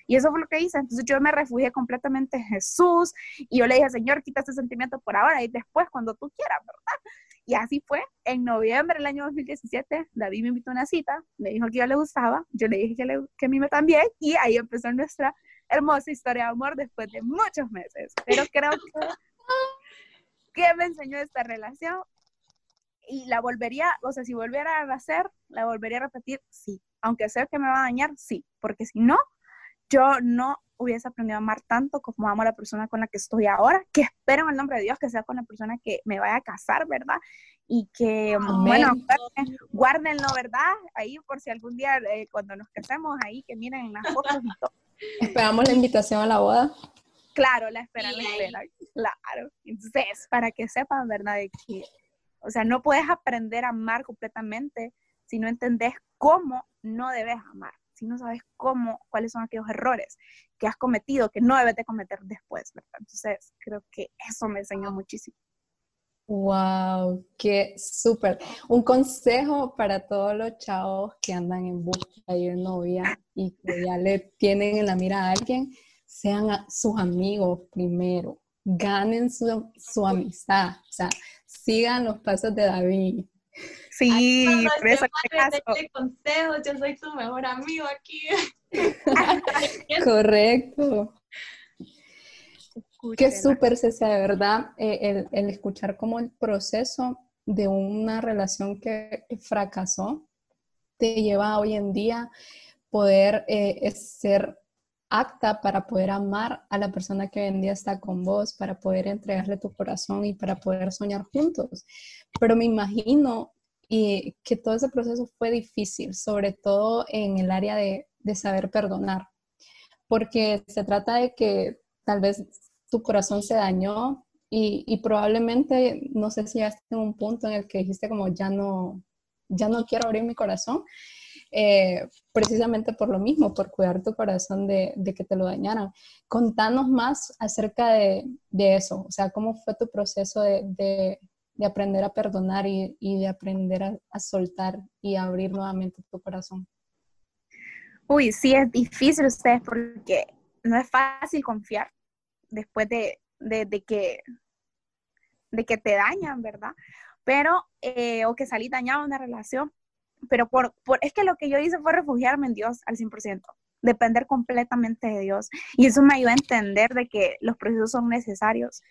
Y eso fue lo que hice. Entonces yo me refugié completamente en Jesús y yo le dije, Señor, quita ese sentimiento por ahora y después cuando tú quieras, ¿verdad? Y así fue. En noviembre del año 2017, David me invitó a una cita, me dijo que yo le gustaba, yo le dije que, que a mí me también y ahí empezó nuestra hermosa historia de amor después de muchos meses. Pero creo que, <laughs> que me enseñó esta relación y la volvería, o sea, si volviera a hacer, la volvería a repetir, sí. Aunque sé que me va a dañar, sí. Porque si no, yo no hubiese aprendido a amar tanto como amo a la persona con la que estoy ahora, que espero en el nombre de Dios que sea con la persona que me vaya a casar, ¿verdad? Y que, bueno, guárdenlo, ¿verdad? Ahí por si algún día eh, cuando nos casemos, ahí que miren en las fotos y todo. Esperamos la invitación a la boda. Claro, la esperan, la esperan, claro. Entonces, para que sepan, ¿verdad? De que, o sea, no puedes aprender a amar completamente si no entendés cómo no debes amar si no sabes cómo, cuáles son aquellos errores que has cometido, que no debes de cometer después, ¿verdad? Entonces, creo que eso me enseñó muchísimo. Wow, qué súper. Un consejo para todos los chavos que andan en busca de novia y que ya le tienen en la mira a alguien, sean sus amigos primero, ganen su, su amistad, o sea, sigan los pasos de David. Sí, por eso te consejo, yo soy tu mejor amigo aquí. <laughs> <laughs> Correcto. Qué súper, Cecia, de verdad, eh, el, escuchar como el proceso de una relación que fracasó te lleva hoy en día poder eh, ser acta para poder amar a la persona que hoy en día está con vos, para poder entregarle tu corazón y para poder soñar juntos. Pero me imagino y que todo ese proceso fue difícil, sobre todo en el área de, de saber perdonar, porque se trata de que tal vez tu corazón se dañó y, y, probablemente, no sé si llegaste en un punto en el que dijiste como ya no, ya no quiero abrir mi corazón, eh, precisamente por lo mismo, por cuidar tu corazón de, de, que te lo dañaran. Contanos más acerca de, de, eso, o sea, cómo fue tu proceso de, de aprender a perdonar y, y de aprender a, a, soltar y abrir nuevamente tu corazón. Uy, sí, es difícil ustedes porque no es fácil confiar después de, de, que, de que te dañan, ¿verdad? Pero, eh, o que salí dañado en una relación, pero por, por, es que lo que yo hice fue refugiarme en Dios al 100%, depender completamente de Dios. Y eso me ayudó a entender de que los procesos son necesarios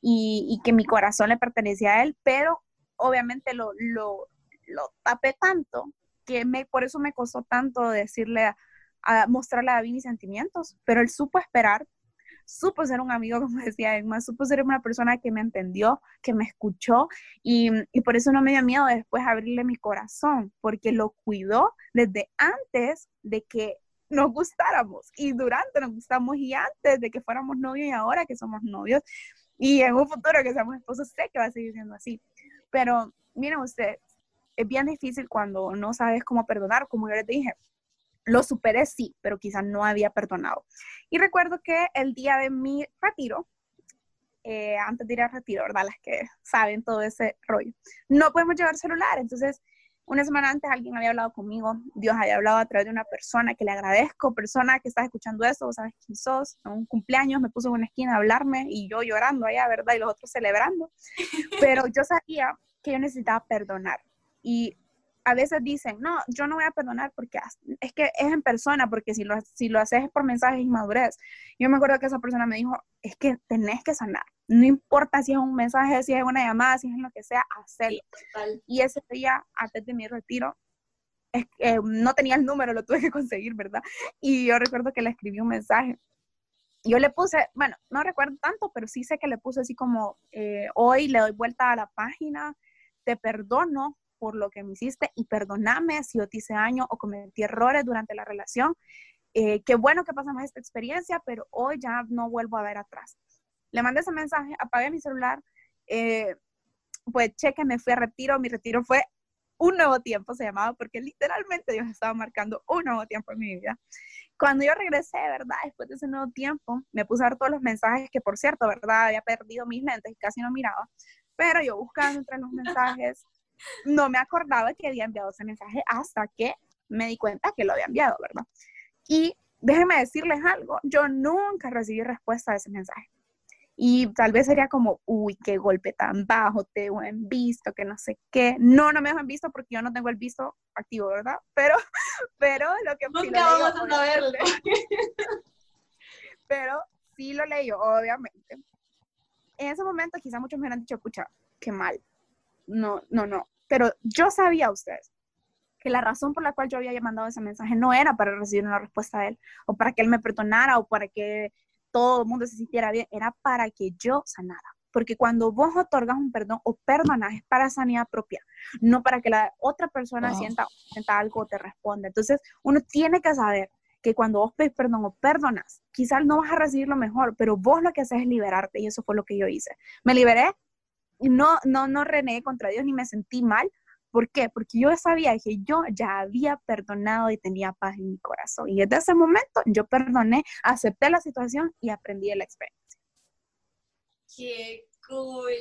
y, y que mi corazón le pertenecía a Él, pero obviamente lo, lo, lo tapé tanto que me, por eso me costó tanto decirle, a, a mostrarle a David mis sentimientos, pero Él supo esperar supo ser un amigo, <laughs> como decía Emma, supo ser una persona que me entendió, que me escuchó y, y por eso no me dio miedo después abrirle mi corazón, porque lo cuidó desde antes de que nos gustáramos y durante nos gustamos y antes de que fuéramos novios y ahora que somos novios y en un futuro que seamos esposos, sé que va a seguir siendo así. Pero miren ustedes, es bien difícil cuando no sabes cómo perdonar, como yo les dije, lo superé, sí, pero quizás no había perdonado. Y recuerdo que el día de mi retiro, eh, antes de ir al retiro, ¿verdad? Las que saben todo ese rollo, no podemos llevar celular. Entonces, una semana antes alguien había hablado conmigo, Dios había hablado a través de una persona que le agradezco, persona que estás escuchando eso, sabes quién sos, en un cumpleaños me puso en una esquina a hablarme y yo llorando allá, ¿verdad? Y los otros celebrando. <laughs> Pero yo sabía que yo necesitaba perdonar. Y a veces dicen, no, yo no voy a perdonar porque es que es en persona, porque si lo, si lo haces por mensajes inmadurez. Yo me acuerdo que esa persona me dijo, es que tenés que sanar. No importa si es un mensaje, si es una llamada, si es lo que sea, hacerlo. y ese día, antes de mi retiro, eh, no tenía el número, lo tuve que conseguir, ¿verdad? Y yo recuerdo que le escribí un mensaje. Yo le puse, bueno, no recuerdo tanto, pero sí sé que le puse así como, eh, hoy le doy vuelta a la página, te perdono por lo que me hiciste y perdóname si yo te hice daño o cometí errores durante la relación. Eh, qué bueno que pasamos esta experiencia, pero hoy ya no vuelvo a ver atrás. Le mandé ese mensaje, apagué mi celular, eh, pues cheque, me fui a retiro, mi retiro fue un nuevo tiempo, se llamaba, porque literalmente Dios estaba marcando un nuevo tiempo en mi vida. Cuando yo regresé, ¿verdad? Después de ese nuevo tiempo, me puse a ver todos los mensajes que, por cierto, ¿verdad? Había perdido mis lentes y casi no miraba, pero yo buscando entre los mensajes, no me acordaba que había enviado ese mensaje hasta que me di cuenta que lo había enviado, ¿verdad? Y déjenme decirles algo, yo nunca recibí respuesta a ese mensaje. Y tal vez sería como, uy, qué golpe tan bajo, te dejo en visto, que no sé qué. No, no me dejo en visto porque yo no tengo el visto activo, ¿verdad? Pero, <laughs> pero lo que... Nunca sí vamos a saberlo. pero sí lo leí, obviamente. En ese momento quizá muchos me hubieran dicho, escucha, qué mal, no, no, no. Pero yo sabía ustedes que la razón por la cual yo había mandado ese mensaje no era para recibir una respuesta de él, o para que él me perdonara, o para que todo el mundo se sintiera bien, era para que yo sanara. Porque cuando vos otorgas un perdón o perdonas es para sanidad propia, no para que la otra persona sienta, sienta algo o te responda. Entonces, uno tiene que saber que cuando vos pedís perdón o perdonas, quizás no vas a recibir lo mejor, pero vos lo que haces es liberarte y eso fue lo que yo hice. Me liberé no, no, no renegué contra Dios ni me sentí mal. ¿Por qué? Porque yo sabía que yo ya había perdonado y tenía paz en mi corazón. Y desde ese momento yo perdoné, acepté la situación y aprendí la experiencia. Qué cool.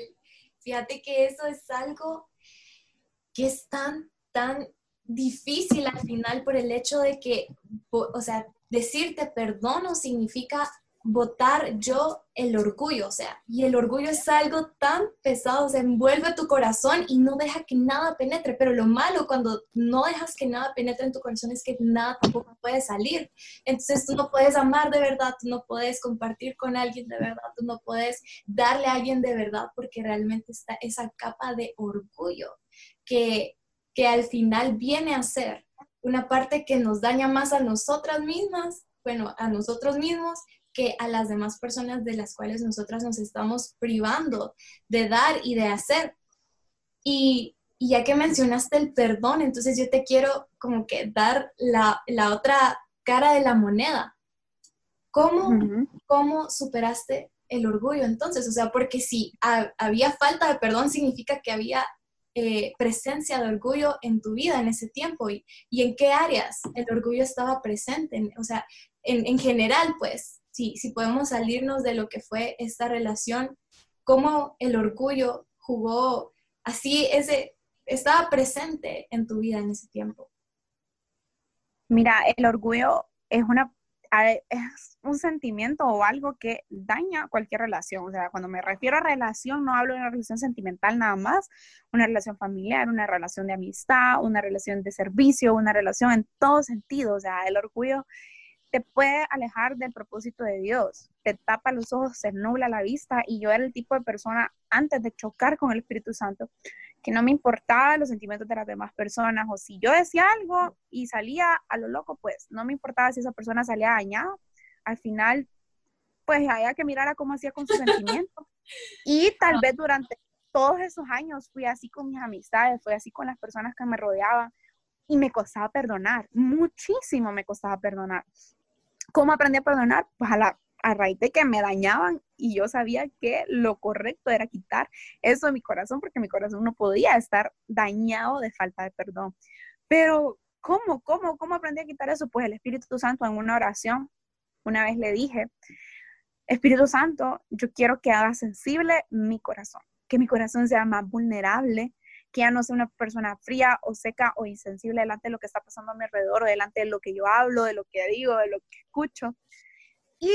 Fíjate que eso es algo que es tan, tan difícil al final por el hecho de que, o sea, decirte perdono significa votar yo el orgullo, o sea, y el orgullo es algo tan pesado, se envuelve tu corazón y no deja que nada penetre, pero lo malo cuando no dejas que nada penetre en tu corazón es que nada tampoco puede salir. Entonces tú no puedes amar de verdad, tú no puedes compartir con alguien de verdad, tú no puedes darle a alguien de verdad porque realmente está esa capa de orgullo que, que al final viene a ser una parte que nos daña más a nosotras mismas, bueno, a nosotros mismos que a las demás personas de las cuales nosotras nos estamos privando de dar y de hacer. Y, ya que mencionaste el perdón, entonces yo te quiero como que dar la, otra cara de la moneda. ¿Cómo, ¿Cómo superaste el orgullo entonces? O sea, porque si había falta de perdón significa que había eh, presencia de orgullo en tu vida en ese tiempo y, y en qué áreas el orgullo estaba presente. o sea, en, en general, pues, si, podemos salirnos de lo que fue esta relación, cómo el orgullo jugó así, ese, estaba presente en tu vida en ese tiempo. Mira, el orgullo es una es un sentimiento o algo que daña cualquier relación. O sea, cuando me refiero a relación, no hablo de una relación sentimental nada más, una relación familiar, una relación de amistad, una relación de servicio, una relación en todo sentido. O sea, el orgullo te puede alejar del propósito de Dios, te tapa los ojos, se nubla la vista y yo era el tipo de persona antes de chocar con el Espíritu Santo que no me importaba los sentimientos de las demás personas o si yo decía algo y salía a lo loco, pues no me importaba si esa persona salía dañada, al final pues había que mirar a cómo hacía con sus <laughs> sentimientos y tal vez durante todos esos años fui así con mis amistades, fui así con las personas que me rodeaban y me costaba perdonar, muchísimo me costaba perdonar. ¿Cómo aprendí a perdonar? Pues a, la, a raíz de que me dañaban y yo sabía que lo correcto era quitar eso de mi corazón porque mi corazón no podía estar dañado de falta de perdón. Pero, ¿cómo? ¿Cómo? ¿Cómo aprendí a quitar eso? Pues el Espíritu Santo en una oración, una vez le dije, Espíritu Santo, yo quiero que haga sensible mi corazón, que mi corazón sea más vulnerable que ya no sea una persona fría o seca o insensible delante de lo que está pasando a mi alrededor delante de lo que yo hablo, de lo que digo, de lo que escucho. Y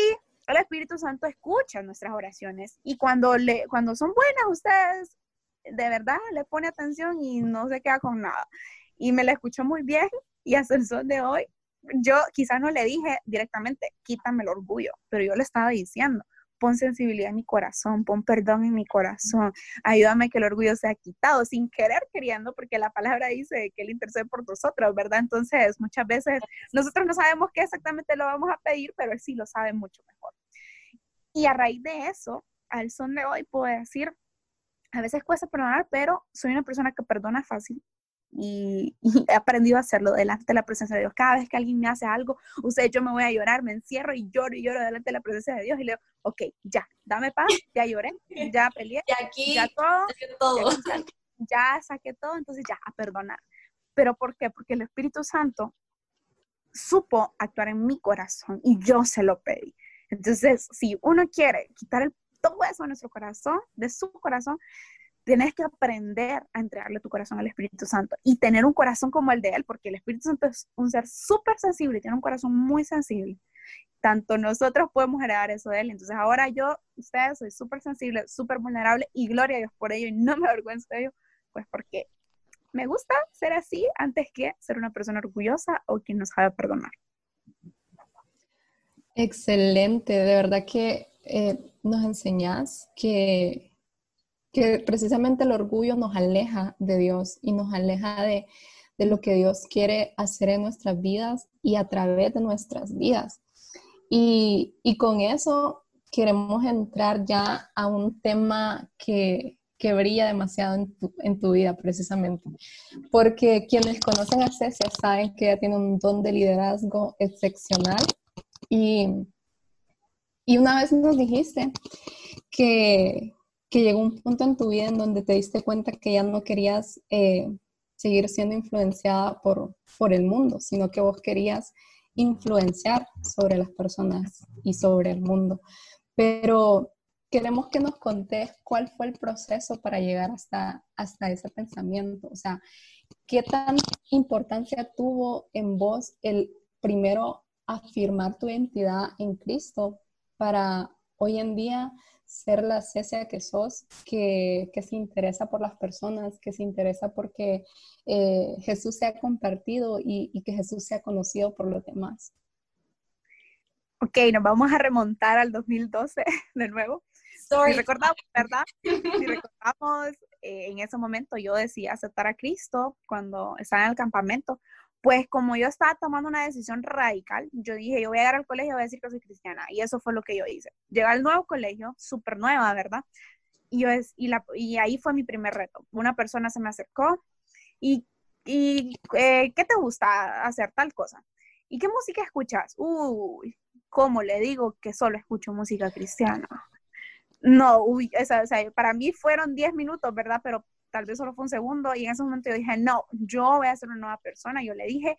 el Espíritu Santo escucha nuestras oraciones y cuando, le, cuando son buenas ustedes, de verdad le pone atención y no se queda con nada. Y me la escuchó muy bien y hasta el sol de hoy, yo quizás no le dije directamente, quítame el orgullo, pero yo le estaba diciendo, pon sensibilidad en mi corazón, pon perdón en mi corazón, ayúdame que el orgullo sea quitado, sin querer queriendo, porque la palabra dice que Él intercede por nosotros, ¿verdad? Entonces, muchas veces nosotros no sabemos qué exactamente lo vamos a pedir, pero Él sí lo sabe mucho mejor. Y a raíz de eso, al son de hoy, puedo decir, a veces cuesta perdonar, pero soy una persona que perdona fácil, y, he aprendido a hacerlo delante de la presencia de Dios. Cada vez que alguien me hace algo, usted, yo me voy a llorar, me encierro y lloro y lloro delante de la presencia de Dios y le digo, ok, ya, dame paz, ya lloré, <laughs> ya peleé, aquí, ya todo, todo. Ya, ya, saqué todo, entonces ya, a perdonar. ¿Pero por qué? Porque el Espíritu Santo supo actuar en mi corazón y yo se lo pedí. Entonces, si uno quiere quitar el, todo eso de nuestro corazón, de su corazón, tienes que aprender a entregarle tu corazón al Espíritu Santo y tener un corazón como el de Él, porque el Espíritu Santo es un ser súper sensible, tiene un corazón muy sensible. Tanto nosotros podemos heredar eso de Él. Entonces ahora yo, ustedes, soy súper sensible, súper vulnerable y gloria a Dios por ello y no me avergüenzo de ello, pues porque me gusta ser así antes que ser una persona orgullosa o quien no sabe perdonar. Excelente, de verdad que eh, nos enseñas que que precisamente el orgullo nos aleja de Dios y nos aleja de, lo que Dios quiere hacer en nuestras vidas y a través de nuestras vidas. Y, con eso queremos entrar ya a un tema que, brilla demasiado en tu, en tu, vida precisamente. Porque quienes conocen a Cecia saben que ella tiene un don de liderazgo excepcional. Y, y una vez nos dijiste que, que llegó un punto en tu vida en donde te diste cuenta que ya no querías eh, seguir siendo influenciada por, por el mundo, sino que vos querías influenciar sobre las personas y sobre el mundo. Pero queremos que nos contes cuál fue el proceso para llegar hasta, hasta ese pensamiento. O sea, ¿qué tan importancia tuvo en vos el primero afirmar tu identidad en Cristo para hoy en día ser la Cecia que sos, que, se interesa por las personas, que se interesa porque eh, Jesús se ha compartido y, que Jesús se ha conocido por los demás. Ok, nos vamos a remontar al 2012 <laughs> de nuevo. Si recordamos, ¿verdad? Si recordamos, eh, en ese momento yo decidí aceptar a Cristo cuando estaba en el campamento, pues como yo estaba tomando una decisión radical, yo dije, yo voy a llegar al colegio y voy a decir que soy cristiana. Y eso fue lo que yo hice. Llegué al nuevo colegio, súper nueva, ¿verdad? Y, ahí fue mi primer reto. Una persona se me acercó y, eh, ¿qué te gusta hacer tal cosa? ¿Y qué música escuchas? Uy, ¿cómo le digo que solo escucho música cristiana? No, para mí fueron 10 minutos, ¿verdad? Pero tal vez solo fue un segundo y en ese momento yo dije, no, yo voy a ser una nueva persona. Yo le dije,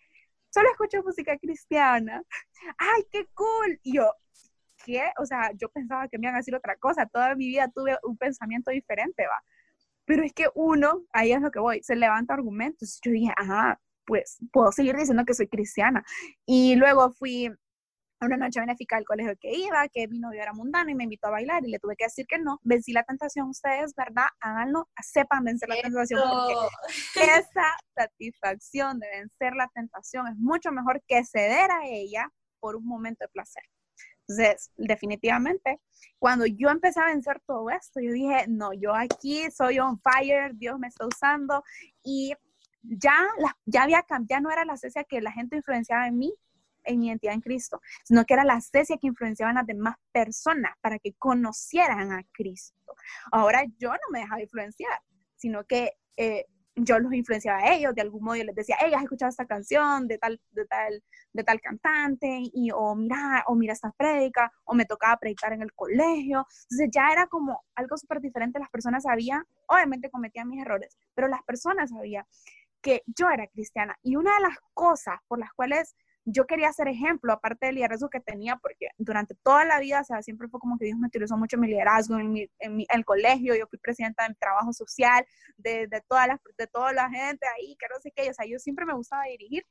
solo escucho música cristiana. <laughs> ¡Ay, qué cool! Y yo, ¿qué? O sea, yo pensaba que me iban a decir otra cosa. Toda mi vida tuve un pensamiento diferente, va. Pero es que uno, ahí es lo que voy, se levanta argumentos. Yo dije, ajá, pues puedo seguir diciendo que soy cristiana. Y luego fui una noche benéfica del colegio que iba, que mi novio era mundano y me invitó a bailar y le tuve que decir que no. Vencí la tentación, ustedes, ¿verdad? Háganlo, sepan vencer la tentación porque esa satisfacción de vencer la tentación es mucho mejor que ceder a ella por un momento de placer. Entonces, definitivamente, cuando yo empecé a vencer todo esto, yo dije, no, yo aquí soy on fire, Dios me está usando y ya, la, ya había ya no era la cesia que la gente influenciaba en mí, en mi identidad en Cristo, sino que era la cesia que influenciaba a las demás personas para que conocieran a Cristo. Ahora yo no me dejaba influenciar, sino que eh, yo los influenciaba a ellos, de algún modo yo les decía, hey, has escuchado esta canción de tal, de tal, de tal cantante, y, o mira, o mira esta prédica, o me tocaba predicar en el colegio. Entonces ya era como algo súper diferente. Las personas sabían, obviamente cometían mis errores, pero las personas sabían que yo era cristiana. Y una de las cosas por las cuales yo quería ser ejemplo, aparte del liderazgo que tenía, porque durante toda la vida, o sea, siempre fue como que Dios me utilizó mucho mi liderazgo en, en, el colegio, yo fui presidenta de trabajo social, de, de, todas las, de toda la gente ahí, que no sé qué, o sea, yo siempre me gustaba dirigir,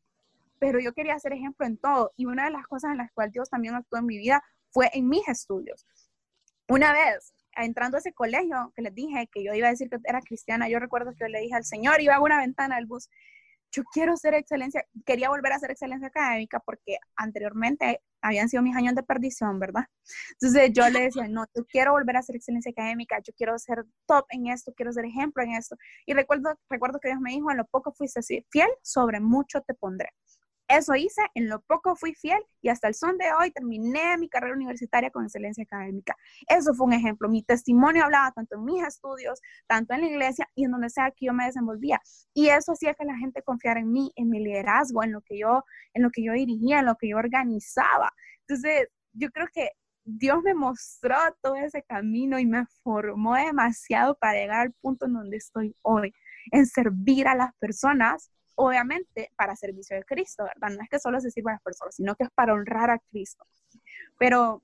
pero yo quería ser ejemplo en todo, y una de las cosas en las cuales Dios también actuó en mi vida fue en mis estudios. Una vez, entrando a ese colegio, que les dije que yo iba a decir que era cristiana, yo recuerdo que yo le dije al Señor, iba a una ventana del bus, yo quiero ser excelencia, quería volver a ser excelencia académica porque anteriormente habían sido mis años de perdición, ¿verdad? Entonces yo le decía, no, yo quiero volver a ser excelencia académica, yo quiero ser top en esto, quiero ser ejemplo en esto. Y recuerdo, recuerdo que Dios me dijo, en lo poco fuiste así, fiel, sobre mucho te pondré. Eso hice, en lo poco fui fiel y hasta el son de hoy terminé mi carrera universitaria con excelencia académica. Eso fue un ejemplo. Mi testimonio hablaba tanto en mis estudios, tanto en la iglesia y en donde sea que yo me desenvolvía. Y eso hacía que la gente confiara en mí, en mi liderazgo, en lo que yo, en lo que yo dirigía, en lo que yo organizaba. Entonces, yo creo que Dios me mostró todo ese camino y me formó demasiado para llegar al punto en donde estoy hoy, en servir a las personas obviamente para servicio de Cristo, ¿verdad? No es que solo se sirva a las personas, sino que es para honrar a Cristo. Pero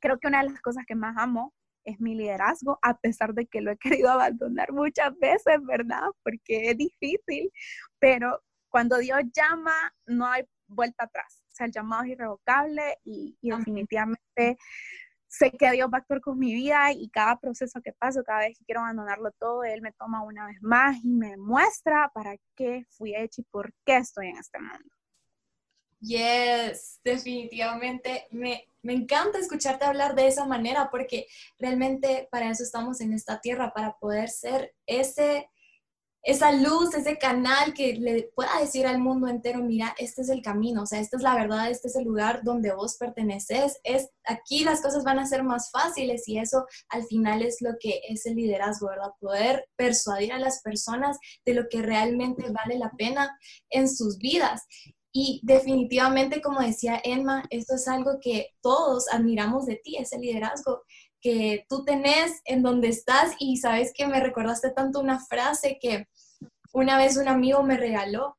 creo que una de las cosas que más amo es mi liderazgo, a pesar de que lo he querido <laughs> abandonar muchas veces, ¿verdad? Porque es difícil, pero cuando Dios llama, no hay vuelta atrás. O sea, el llamado es irrevocable y, y definitivamente sé que Dios va a actuar con mi vida y cada proceso que paso, cada vez que quiero abandonarlo todo, Él me toma una vez más y me muestra para qué fui hecho y por qué estoy en este mundo. Yes, definitivamente. Me, me encanta escucharte hablar de esa manera porque realmente para eso estamos en esta tierra, para poder ser ese esa luz, ese canal que le pueda decir al mundo entero, mira, este es el camino, o sea, esta es la verdad, este es el lugar donde vos perteneces, es aquí las cosas van a ser más fáciles y eso al final es lo que es el liderazgo, ¿verdad? Poder persuadir a las personas de lo que realmente vale la pena en sus vidas. Y definitivamente, como decía Emma, esto es algo que todos admiramos de ti, ese liderazgo que tú tenés en donde estás y sabes que me recordaste tanto una frase que una vez un amigo me regaló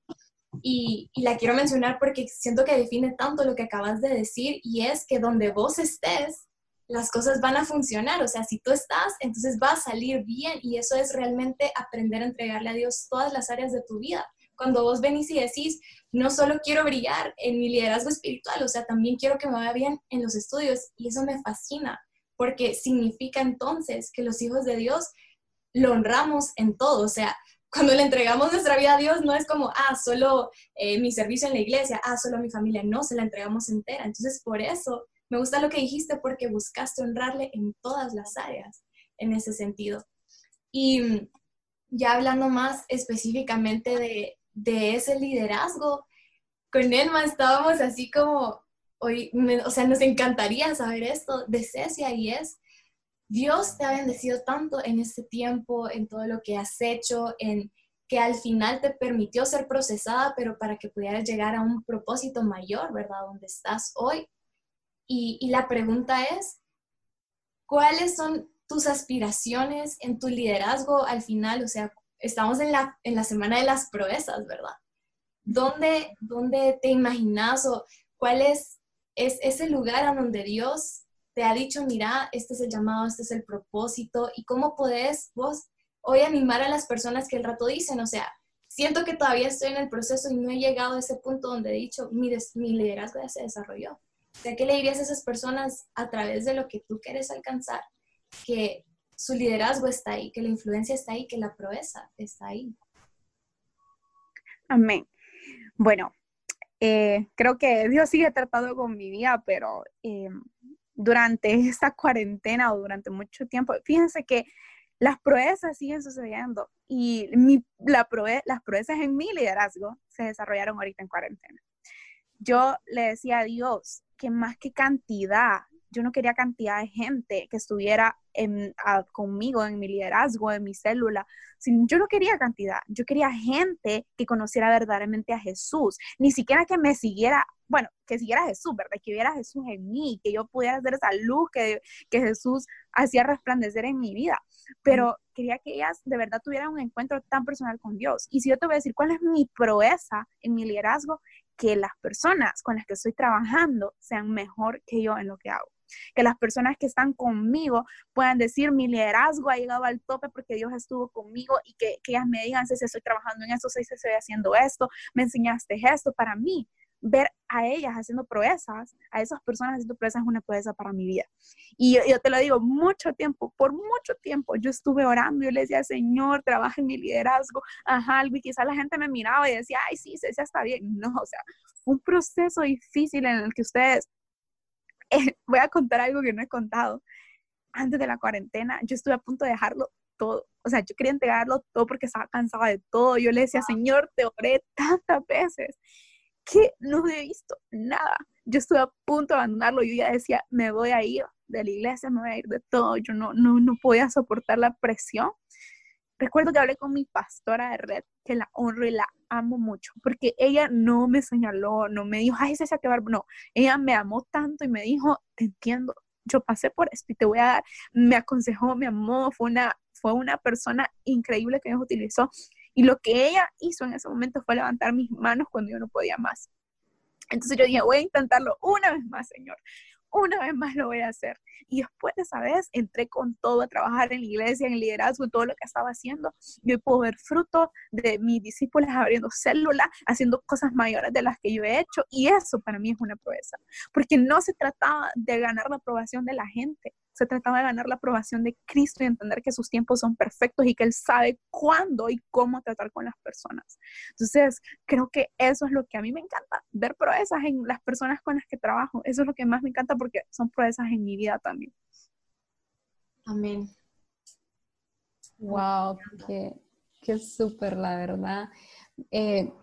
y, la quiero mencionar porque siento que define tanto lo que acabas de decir y es que donde vos estés, las cosas van a funcionar. O sea, si tú estás, entonces va a salir bien y eso es realmente aprender a entregarle a Dios todas las áreas de tu vida. Cuando vos venís y decís, no solo quiero brillar en mi liderazgo espiritual, o sea, también quiero que me vaya bien en los estudios y eso me fascina porque significa entonces que los hijos de Dios lo honramos en todo, o sea, cuando le entregamos nuestra vida a Dios no es como, ah, solo eh, mi servicio en la iglesia, ah, solo mi familia, no, se la entregamos entera. Entonces, por eso me gusta lo que dijiste porque buscaste honrarle en todas las áreas en ese sentido. Y ya hablando más específicamente de, de ese liderazgo, con Elma estábamos así como, hoy, o sea, nos encantaría saber esto de Cecia y es, Dios te ha bendecido tanto en este tiempo, en todo lo que has hecho, en que al final te permitió ser procesada, pero para que pudieras llegar a un propósito mayor, ¿verdad? Donde estás hoy. Y, la pregunta es, ¿cuáles son tus aspiraciones en tu liderazgo al final? O sea, estamos en la, en la semana de las proezas, ¿verdad? ¿Dónde, ¿Dónde te imaginas o cuál es, es ese lugar a donde Dios te ha dicho, mira, este es el llamado, este es el propósito y cómo podés vos hoy animar a las personas que el rato dicen, o sea, siento que todavía estoy en el proceso y no he llegado a ese punto donde he dicho, mi, mi liderazgo ya se desarrolló. ¿qué le dirías a esas personas a través de lo que tú quieres alcanzar? Que su liderazgo está ahí, que la influencia está ahí, que la proeza está ahí. Amén. Bueno, eh, creo que Dios sigue tratando con mi vida, pero eh, durante esta cuarentena o durante mucho tiempo, fíjense que las proezas siguen sucediendo y la las proezas en mi liderazgo se desarrollaron ahorita en cuarentena. Yo le decía a Dios, que más que cantidad, yo no quería cantidad de gente que estuviera conmigo en mi liderazgo, en mi célula. yo no quería cantidad, yo quería gente que conociera verdaderamente a Jesús, ni siquiera que me siguiera, bueno, que siguiera a Jesús, ¿verdad? Que viera a Jesús en mí, que yo pudiera hacer esa luz que, que Jesús hacía resplandecer en mi vida. Pero quería que ellas de verdad tuvieran un encuentro tan personal con Dios. Y si yo te voy a decir cuál es mi proeza en mi liderazgo, que las personas con las que estoy trabajando sean mejor que yo en lo que hago. Que las personas que están conmigo puedan decir, mi liderazgo ha llegado al tope porque Dios estuvo conmigo y que, que ellas me digan, si estoy trabajando en eso, si estoy haciendo esto, me enseñaste esto. Para mí, ver a ellas haciendo proezas, a esas personas haciendo proezas es una proeza para mi vida. Y yo, te lo digo, mucho tiempo, por mucho tiempo, yo estuve orando, yo le decía, Señor, trabaja en mi liderazgo, ajá, y quizás la gente me miraba y decía, ay, sí, ya está bien. No, o sea, un proceso difícil en el que ustedes, eh, <laughs> voy a contar algo que no he contado. Antes de la cuarentena, yo estuve a punto de dejarlo todo. O sea, yo quería entregarlo todo porque estaba cansada de todo. Yo le decía, Señor, te oré tantas veces que no he visto nada. Yo estuve a punto de abandonarlo, yo ya decía, me voy a ir de la iglesia, me voy a ir de todo, yo no, no, no podía soportar la presión. Recuerdo que hablé con mi pastora de red, que la honro y la amo mucho, porque ella no me señaló, no me dijo, ay, ese se va no, ella me amó tanto y me dijo, te entiendo, yo pasé por esto y te voy a dar, me aconsejó, me amó, fue una, fue una persona increíble que Dios utilizó y lo que ella hizo en ese momento fue levantar mis manos cuando yo no podía más. Entonces yo dije, voy a intentarlo una vez más, Señor una vez más lo voy a hacer. Y después de esa vez entré con todo a trabajar en la iglesia, en el liderazgo, en todo lo que estaba haciendo. Y hoy puedo ver fruto de mis discípulos abriendo células, haciendo cosas mayores de las que yo he hecho. Y eso para mí es una proeza, porque no se trataba de ganar la aprobación de la gente, se trataba de ganar la aprobación de Cristo y entender que sus tiempos son perfectos y que Él sabe cuándo y cómo tratar con las personas. Entonces, creo que eso es lo que a mí me encanta, ver proezas en las personas con las que trabajo. Eso es lo que más me encanta porque son proezas en mi vida también. Amén. Wow, qué, qué súper, la verdad. Eh,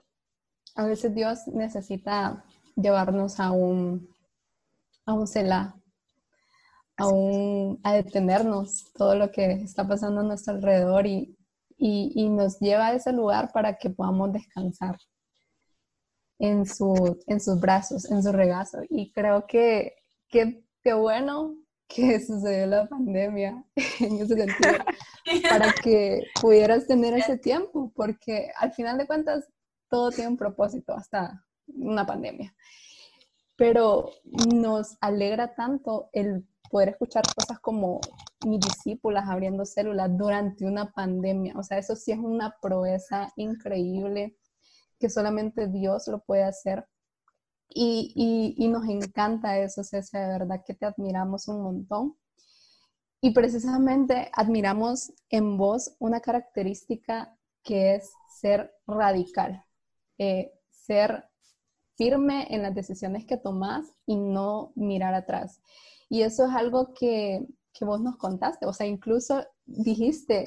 a veces Dios necesita llevarnos a un, a un celá, a, detenernos todo lo que está pasando a nuestro alrededor y, y, nos lleva a ese lugar para que podamos descansar en, su, en sus brazos, en su regazo. Y creo que qué bueno que <laughs> sucedió la pandemia <laughs> en ese sentido, <laughs> para que pudieras tener ese tiempo, porque al final de cuentas todo tiene un propósito, hasta una pandemia. Pero nos alegra tanto el poder escuchar cosas como mis discípulas abriendo células durante una pandemia. O sea, eso sí es una proeza increíble que solamente Dios lo puede hacer. Y, y, nos encanta eso, César, de verdad que te admiramos un montón. Y precisamente admiramos en vos una característica que es ser radical, eh, ser firme en las decisiones que tomas y no mirar atrás. Y eso es algo que, que vos nos contaste, o sea, incluso dijiste,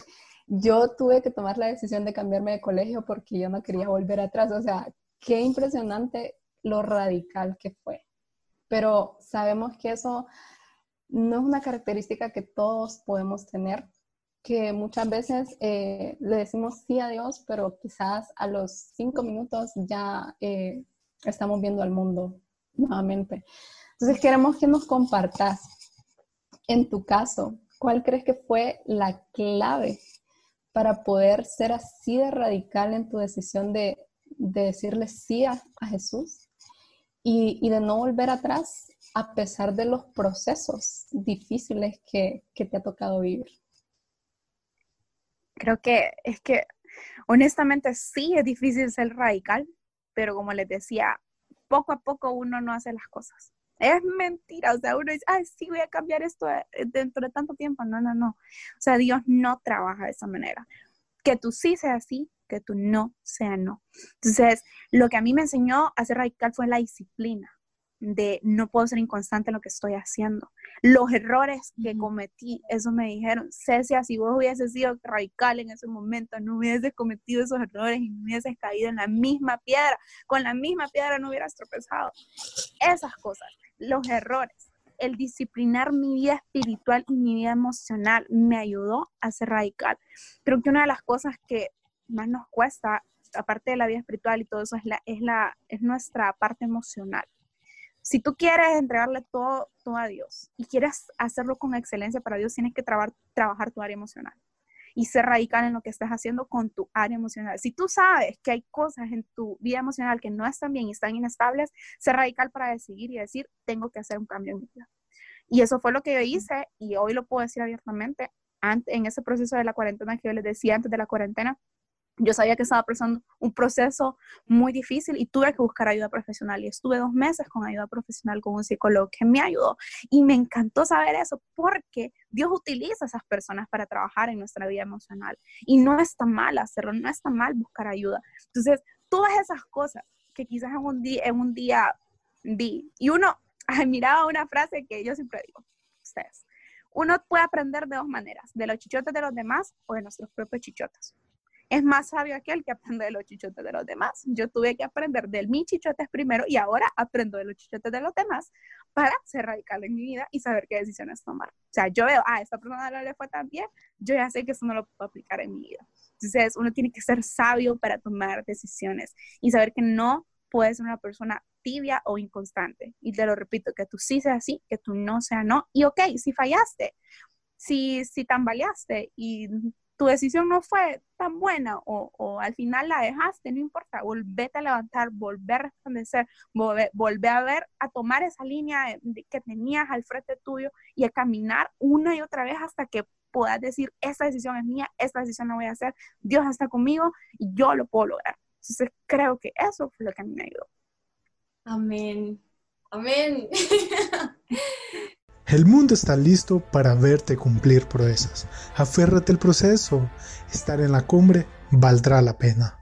yo tuve que tomar la decisión de cambiarme de colegio porque yo no quería volver atrás, o sea, qué impresionante lo radical que fue. Pero sabemos que eso no es una característica que todos podemos tener, que muchas veces eh, le decimos sí a Dios, pero quizás a los cinco minutos ya eh, estamos viendo al mundo nuevamente. Entonces queremos que nos compartas, en tu caso, ¿cuál crees que fue la clave para poder ser así de radical en tu decisión de, decirle sí a, Jesús y, de no volver atrás a pesar de los procesos difíciles que, que te ha tocado vivir? Creo que es que honestamente sí es difícil ser radical, pero como les decía, poco a poco uno no hace las cosas. Es mentira, o sea, uno dice, ay, sí, voy a cambiar esto eh, dentro de tanto tiempo. No, no, no. O sea, Dios no trabaja de esa manera. Que tú sí sea así, que tú no sea no. Entonces, lo que a mí me enseñó a ser radical fue la disciplina de no puedo ser inconstante en lo que estoy haciendo. Los errores que cometí, eso me dijeron, Cecia, si vos hubieses sido radical en ese momento, no hubieses cometido esos errores y no hubieses caído en la misma piedra, con la misma piedra no hubieras tropezado. Esas cosas, los errores, el disciplinar mi vida espiritual y mi vida emocional me ayudó a ser radical. Creo que una de las cosas que más nos cuesta, aparte de la vida espiritual y todo eso, es, la, es, la, es nuestra parte emocional si tú quieres entregarle todo, todo a Dios y quieres hacerlo con excelencia para Dios, tienes que trabajar tu área emocional y ser radical en lo que estás haciendo con tu área emocional. Si tú sabes que hay cosas en tu vida emocional que no están bien y están inestables, ser radical para decidir y decir, tengo que hacer un cambio en mi vida. Y eso fue lo que yo hice y hoy lo puedo decir abiertamente. En ese proceso de la cuarentena que yo les decía antes de la cuarentena, yo sabía que estaba pasando un proceso muy difícil y tuve que buscar ayuda profesional. Y estuve dos meses con ayuda profesional con un psicólogo que me ayudó. Y me encantó saber eso porque Dios utiliza a esas personas para trabajar en nuestra vida emocional. Y no está mal hacerlo, no está mal buscar ayuda. Entonces, todas esas cosas que quizás en un día, en un día vi y uno <laughs> miraba una frase que yo siempre digo, ustedes, uno puede aprender de dos maneras, de los chichotes de los demás o de nuestros propios chichotes es más sabio aquel que aprende de los chichotes de los demás. Yo tuve que aprender de mis chichotes primero y ahora aprendo de los chichotes de los demás para ser radical en mi vida y saber qué decisiones tomar. O sea, yo veo, ah, esta persona no le fue tan bien, yo ya sé que eso no lo puedo aplicar en mi vida. Entonces, uno tiene que ser sabio para tomar decisiones y saber que no puedes ser una persona tibia o inconstante. Y te lo repito, que tú sí seas así, que tú no sea no. Y ok, si fallaste, si, si tambaleaste y tu decisión no fue tan buena o, al final la dejaste, no importa, volvete a levantar, volver a resplandecer, volver, a ver, a tomar esa línea que tenías al frente tuyo y a caminar una y otra vez hasta que puedas decir, esta decisión es mía, esta decisión la voy a hacer, Dios está conmigo y yo lo puedo lograr. Entonces creo que eso fue lo que me ayudó. Amén. Amén. <laughs> El mundo está listo para verte cumplir proezas. Aférrate al proceso. Estar en la cumbre valdrá la pena.